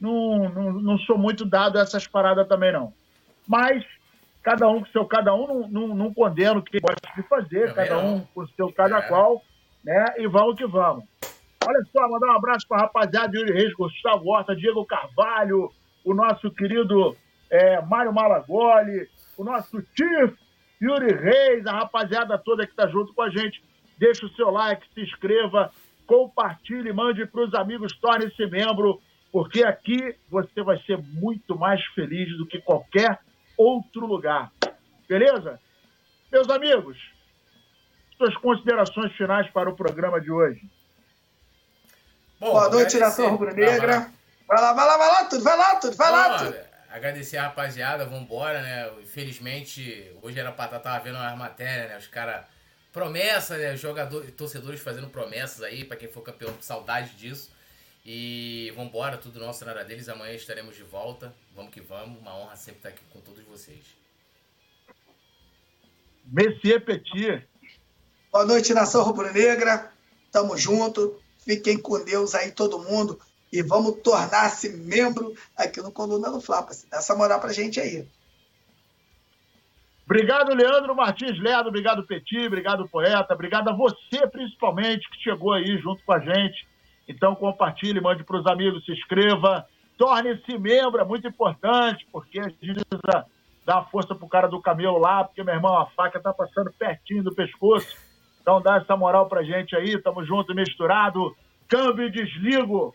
não, não, não sou muito dado a essas paradas também, não. Mas cada um com seu cada um, não, não, não condeno o que gosta de fazer, é cada um com o seu cada é. qual, né? E vamos que vamos. Olha só, mandar um abraço para a rapaziada Yuri Reis, Gustavo Horta, Diego Carvalho, o nosso querido é, Mário Malagoli, o nosso Tiff, Yuri Reis, a rapaziada toda que está junto com a gente. Deixa o seu like, se inscreva, compartilhe, mande para os amigos, torne-se membro, porque aqui você vai ser muito mais feliz do que qualquer outro lugar. Beleza? Meus amigos, suas considerações finais para o programa de hoje. Bom, Boa noite, nação rubro-negra. Vai lá, vai lá, vai lá, tudo, vai lá, tudo, vai lá, tudo. Agradecer a rapaziada, vambora, né? Infelizmente, hoje era pra estar tá, vendo as matérias, né? Os caras. Promessa, né? Jogadores, torcedores fazendo promessas aí, para quem for campeão, saudade disso. E vambora, tudo nosso na área deles. Amanhã estaremos de volta. Vamos que vamos. Uma honra sempre estar aqui com todos vocês. Messier Petit. Boa noite, nação rubro-negra. Tamo junto. Fiquem com Deus aí, todo mundo. E vamos tornar-se membro aqui no Coluna do Fla, para essa moral pra gente aí. Obrigado, Leandro Martins Ledo, obrigado, Petit, obrigado, Poeta, obrigado a você, principalmente, que chegou aí junto com a gente. Então, compartilhe, mande para os amigos, se inscreva, torne-se membro, é muito importante, porque a gente precisa dar força pro cara do camelo lá, porque, meu irmão, a faca tá passando pertinho do pescoço. Então, dá essa moral pra gente aí, tamo junto, misturado. Câmbio e desligo.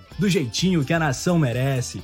do jeitinho que a nação merece.